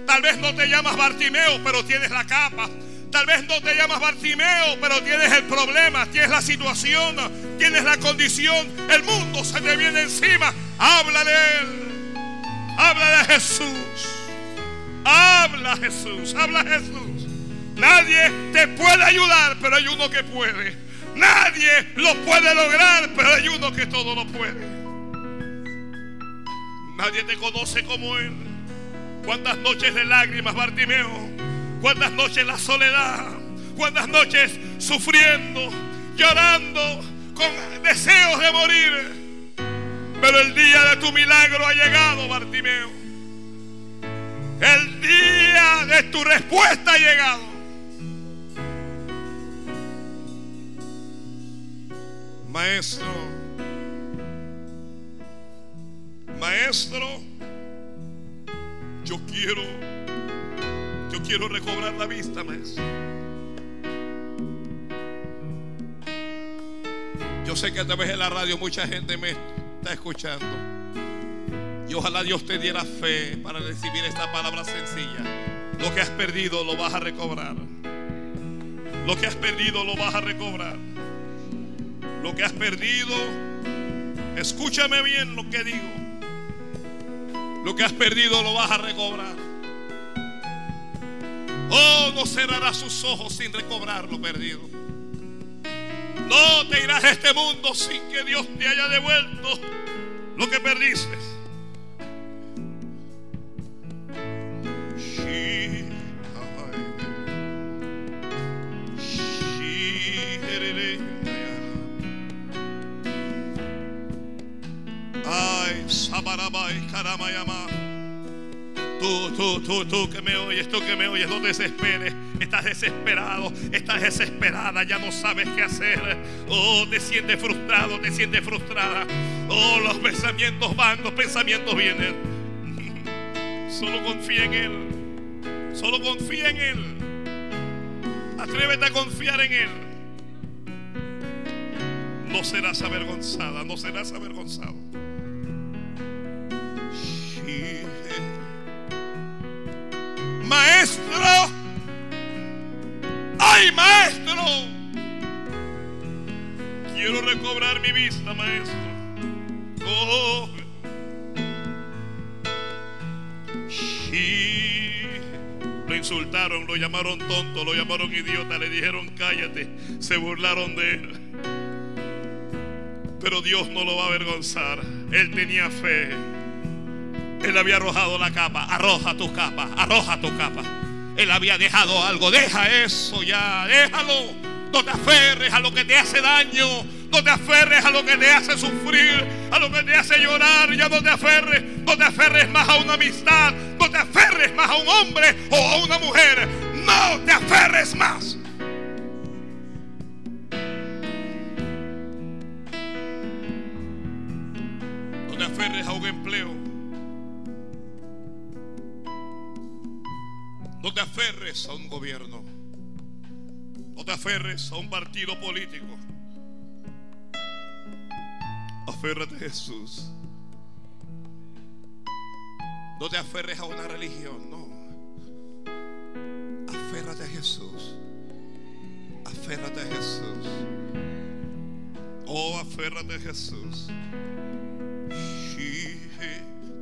Tal vez no te llamas Bartimeo, pero tienes la capa. Tal vez no te llamas Bartimeo, pero tienes el problema, tienes la situación, tienes la condición. El mundo se te viene encima. Háblale a Él. Háblale a Jesús. Habla Jesús, habla Jesús. Nadie te puede ayudar, pero hay uno que puede. Nadie lo puede lograr, pero hay uno que todo lo puede. Nadie te conoce como Él. ¿Cuántas noches de lágrimas, Bartimeo? ¿Cuántas noches la soledad? ¿Cuántas noches sufriendo, llorando, con deseos de morir? Pero el día de tu milagro ha llegado, Bartimeo. El día de tu respuesta ha llegado. Maestro, maestro, yo quiero, yo quiero recobrar la vista, maestro. Yo sé que a través de la radio mucha gente me está escuchando. Y ojalá Dios te diera fe para recibir esta palabra sencilla. Lo que has perdido lo vas a recobrar. Lo que has perdido lo vas a recobrar. Lo que has perdido, escúchame bien lo que digo. Lo que has perdido lo vas a recobrar. Oh, no cerrará sus ojos sin recobrar lo perdido. No te irás a este mundo sin que Dios te haya devuelto lo que perdiste. Tú, tú, tú, tú que me oyes, tú que me oyes, no desesperes. Estás desesperado, estás desesperada, ya no sabes qué hacer. Oh, te sientes frustrado, te sientes frustrada. Oh, los pensamientos van, los pensamientos vienen. Solo confía en Él. Solo confía en Él. Atrévete a confiar en Él. No serás avergonzada, no serás avergonzado. Maestro, ay maestro, quiero recobrar mi vista, maestro. Oh. Lo insultaron, lo llamaron tonto, lo llamaron idiota, le dijeron cállate, se burlaron de él. Pero Dios no lo va a avergonzar. Él tenía fe. Él había arrojado la capa. Arroja tu capa, arroja tu capa. Él había dejado algo. Deja eso ya, déjalo. No te aferres a lo que te hace daño. No te aferres a lo que te hace sufrir, a lo que te hace llorar. Ya no te aferres. No te aferres más a una amistad. No te aferres más a un hombre o a una mujer. No te aferres más. No te aferres a un empleo. No te aferres a un gobierno. No te aferres a un partido político. Aférrate a Jesús. No te aferres a una religión, no. Aférrate a Jesús. Aférrate a Jesús. Oh, aférrate a Jesús.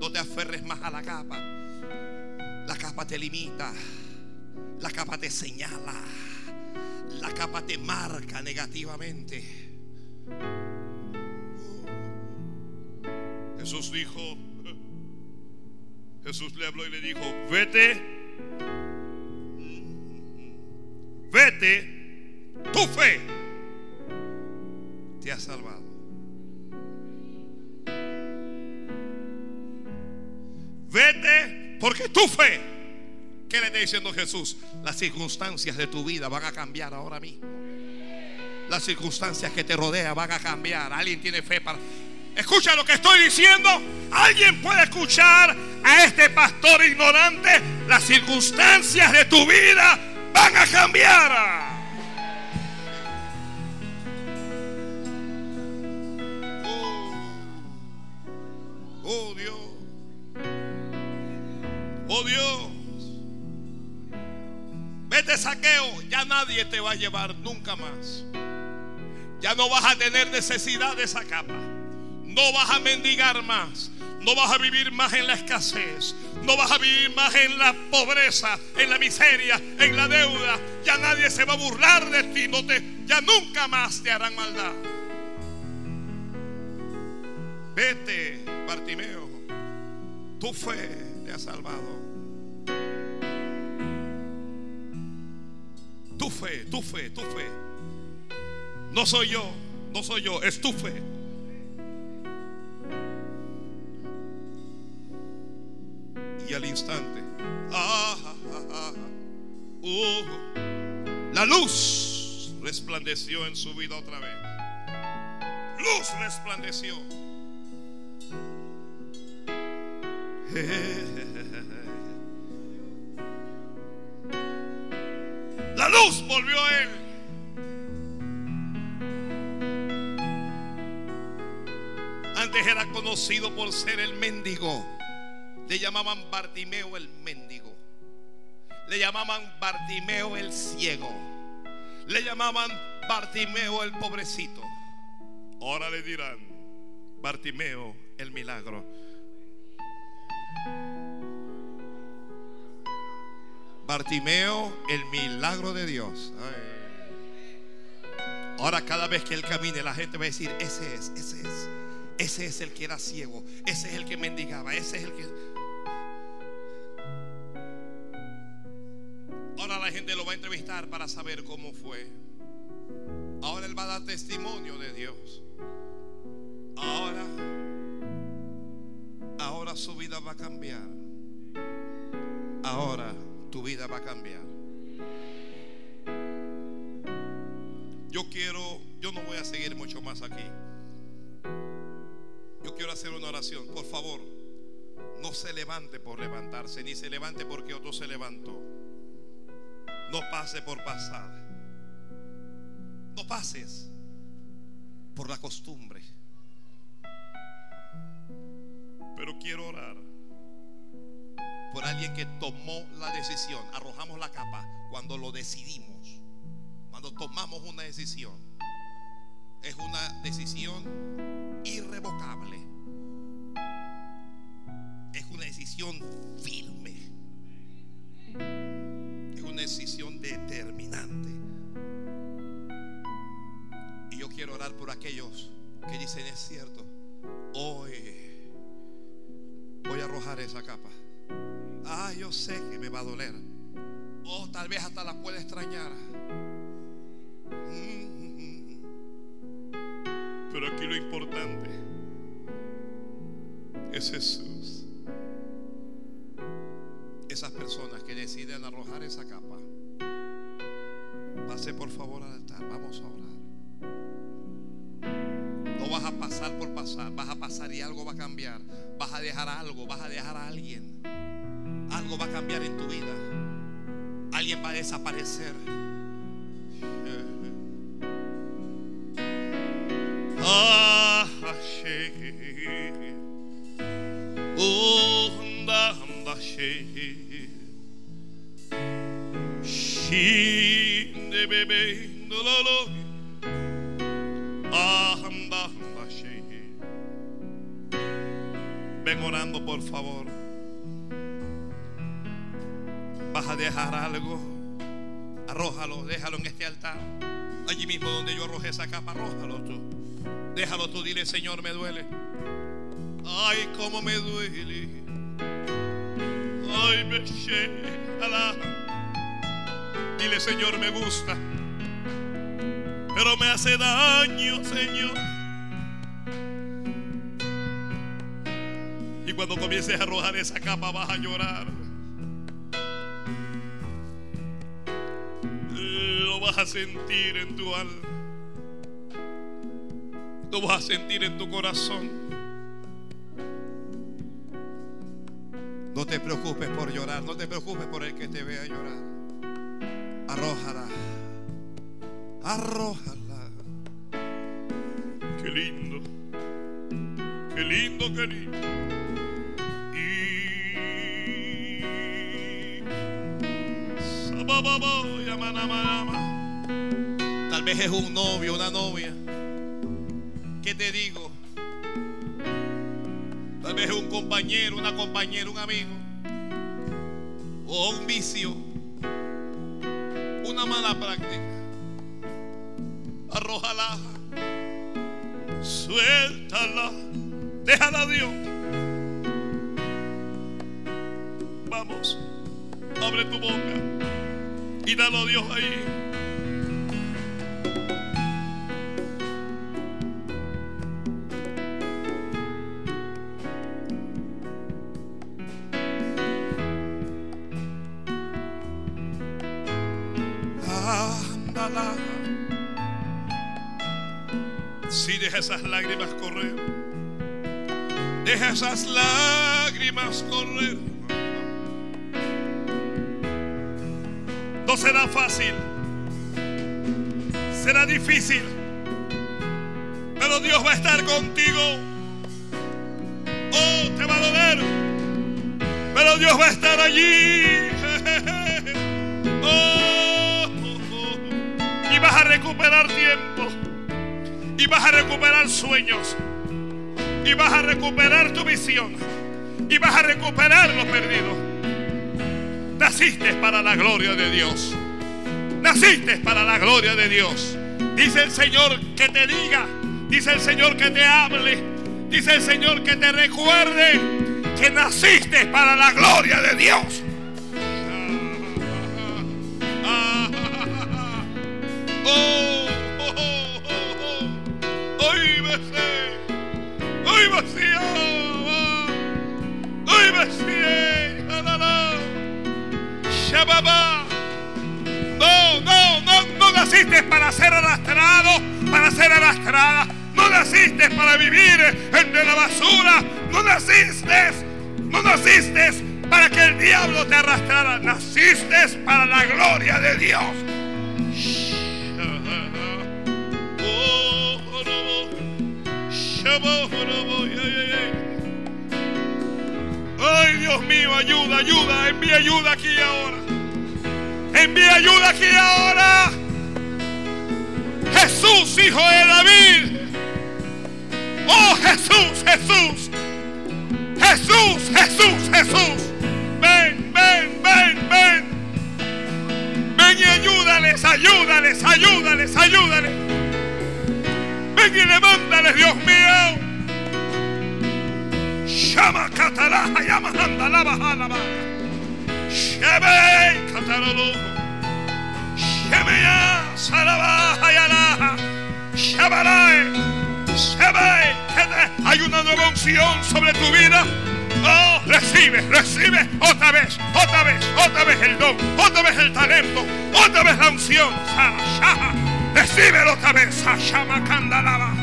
No te aferres más a la capa. La capa te limita. La capa te señala. La capa te marca negativamente. Jesús dijo, Jesús le habló y le dijo, vete, vete, tu fe te ha salvado. Vete porque tu fe, ¿qué le está diciendo Jesús? Las circunstancias de tu vida van a cambiar ahora mismo. Las circunstancias que te rodean van a cambiar. Alguien tiene fe para... Escucha lo que estoy diciendo. Alguien puede escuchar a este pastor ignorante. Las circunstancias de tu vida van a cambiar. Nadie te va a llevar nunca más. Ya no vas a tener necesidad de esa capa. No vas a mendigar más. No vas a vivir más en la escasez. No vas a vivir más en la pobreza, en la miseria, en la deuda. Ya nadie se va a burlar de ti. No te, ya nunca más te harán maldad. Vete, Bartimeo. Tu fe te ha salvado. Tu fe, tu fe, tu fe. No soy yo, no soy yo, es tu fe. Y al instante, ah, ah, ah, uh, la luz resplandeció en su vida otra vez. Luz resplandeció. La luz volvió a él. Antes era conocido por ser el mendigo. Le llamaban Bartimeo el mendigo. Le llamaban Bartimeo el ciego. Le llamaban Bartimeo el pobrecito. Ahora le dirán Bartimeo el milagro. Bartimeo el milagro de Dios. Ahora cada vez que él camine la gente va a decir, ese es, ese es. Ese es el que era ciego. Ese es el que mendigaba. Ese es el que... Ahora la gente lo va a entrevistar para saber cómo fue. Ahora él va a dar testimonio de Dios. Ahora, ahora su vida va a cambiar. Ahora tu vida va a cambiar. Yo quiero, yo no voy a seguir mucho más aquí. Yo quiero hacer una oración. Por favor, no se levante por levantarse, ni se levante porque otro se levantó. No pase por pasar. No pases por la costumbre. Pero quiero orar por alguien que tomó la decisión. Arrojamos la capa cuando lo decidimos. Cuando tomamos una decisión. Es una decisión irrevocable. Es una decisión firme. Es una decisión determinante. Y yo quiero orar por aquellos que dicen es cierto. Hoy voy a arrojar esa capa. Ah, yo sé que me va a doler. O tal vez hasta la pueda extrañar. Mm. Pero aquí lo importante es Jesús. Esas personas que deciden arrojar esa capa, pase por favor al altar. Vamos a orar. No vas a pasar por pasar, vas a pasar y algo va a cambiar. Vas a dejar algo, vas a dejar a alguien. Algo va a cambiar en tu vida. Alguien va a desaparecer. Ah, oh. Ah, Ven orando, por favor. Vas a dejar algo. Arrójalo, déjalo en este altar. Allí mismo donde yo arrojé esa capa, arrójalo tú. Déjalo tú, dile, Señor, me duele. Ay, cómo me duele. Ay, me alá. Dile, Señor, me gusta. Pero me hace daño, Señor. Y cuando comiences a arrojar esa capa vas a llorar. Vas a sentir en tu alma. Lo vas a sentir en tu corazón. No te preocupes por llorar. No te preocupes por el que te vea llorar. Arrójala. Arrójala. Qué lindo. Qué lindo, qué lindo. Tal vez es un novio, una novia. ¿Qué te digo? Tal vez es un compañero, una compañera, un amigo. O un vicio. Una mala práctica. Arrójala. Suéltala. Déjala a Dios. Vamos. Abre tu boca. Y dalo a Dios ahí. Esas lágrimas correr. Deja esas lágrimas correr. No será fácil. Será difícil. Pero Dios va a estar contigo. Oh, te va a doler. Pero Dios va a estar allí. Oh, y vas a recuperar tiempo. Vas a recuperar sueños. Y vas a recuperar tu visión. Y vas a recuperar lo perdido. Naciste para la gloria de Dios. Naciste para la gloria de Dios. Dice el Señor que te diga. Dice el Señor que te hable. Dice el Señor que te recuerde que naciste para la gloria de Dios. Oh, oh, No, no, no, no naciste para ser arrastrado, para ser arrastrada. No naciste para vivir entre la basura. No naciste, no naciste para que el diablo te arrastrara. Naciste para la gloria de Dios. Oh, oh, oh, Dios mío, ayuda, ayuda, envía ayuda aquí ahora. Envía ayuda aquí ahora. Jesús, hijo de David. Oh Jesús, Jesús. Jesús, Jesús, Jesús. Ven, ven, ven, ven. Ven y ayúdales, ayúdales, ayúdales, ayúdales. Ven y levántales, Dios mío. Shama catalaja, llama anda, lava, lava. Shebe, catalolo. Shebe ya, salabaja, yalaja. Shabarae. Shebe, hay una nueva unción sobre tu vida. Oh, recibe, recibe otra vez, otra vez, otra vez el don, otra vez el talento, otra vez la unción. Recíbelo otra vez, Shama Kandalaba.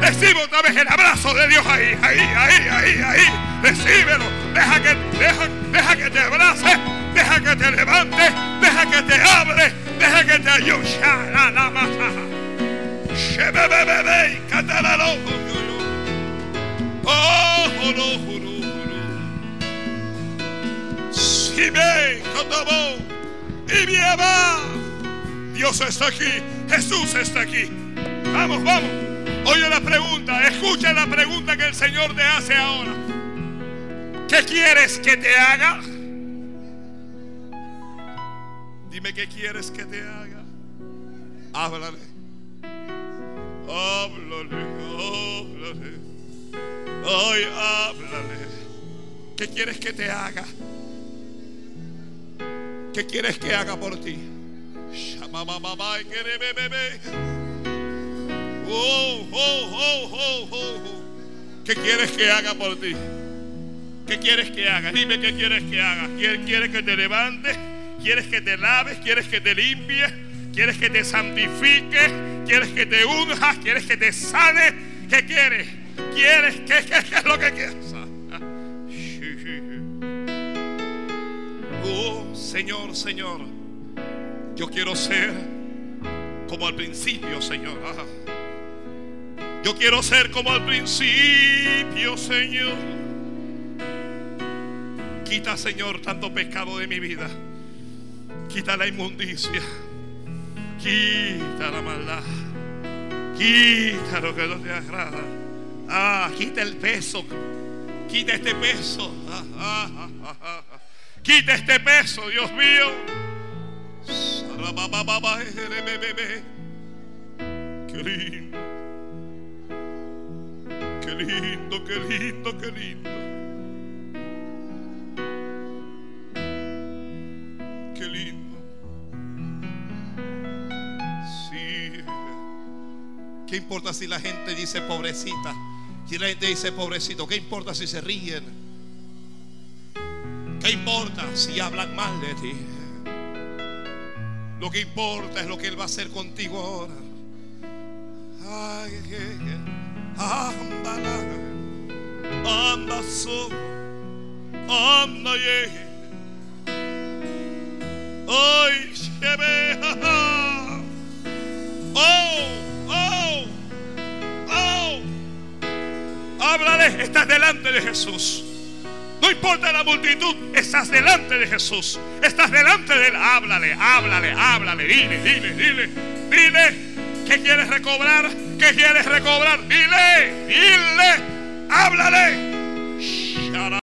Recibe otra vez el abrazo de Dios ahí, ahí, ahí, ahí, ahí. Recíbelo. Deja que, deja, deja que te abrace, deja que te levante, deja que te hable, deja que te ayude. Oh. Dios está aquí, Jesús está aquí. Vamos, vamos. Oye la pregunta, escucha la pregunta que el Señor te hace ahora. ¿Qué quieres que te haga? Dime qué quieres que te haga. Háblale. Háblale, háblale. Ay, háblale. ¿Qué quieres que te haga? ¿Qué quieres que haga por ti? Shama mamá, bebé. Oh, oh, oh, oh, oh. ¿Qué quieres que haga por ti? ¿Qué quieres que haga? Dime qué quieres que haga. ¿Quieres que te levantes? ¿Quieres que te laves? ¿Quieres que te limpies? ¿Quieres que te santifique? ¿Quieres que te unjas? ¿Quieres que te sane? ¿Qué quieres? ¿Quieres? ¿Qué, qué, qué es lo que quieres? Oh, Señor, Señor, yo quiero ser como al principio, Señor. Yo quiero ser como al principio, Señor. Quita, Señor, tanto pecado de mi vida. Quita la inmundicia. Quita la maldad. Quita lo que no te agrada. Ah, quita el peso. Quita este peso. Quita este peso, Dios mío. Qué lindo. Lindo, qué lindo, qué lindo. Qué lindo. Sí. ¿Qué importa si la gente dice pobrecita? Si la gente dice pobrecito, ¿qué importa si se ríen? ¿Qué importa si hablan mal de ti? Lo que importa es lo que Él va a hacer contigo ahora. Ay, ay, ay. Ándala. Anda so. Anda ye. Ay, shebe. Oh, oh, oh. Háblale, estás delante de Jesús. No importa la multitud, estás delante de Jesús. Estás delante de Él. Háblale, háblale, háblale. Dile, dile, dile. Dile. ¿Qué quieres recobrar? ¿Qué quieres recobrar? Dile, dile. Háblale.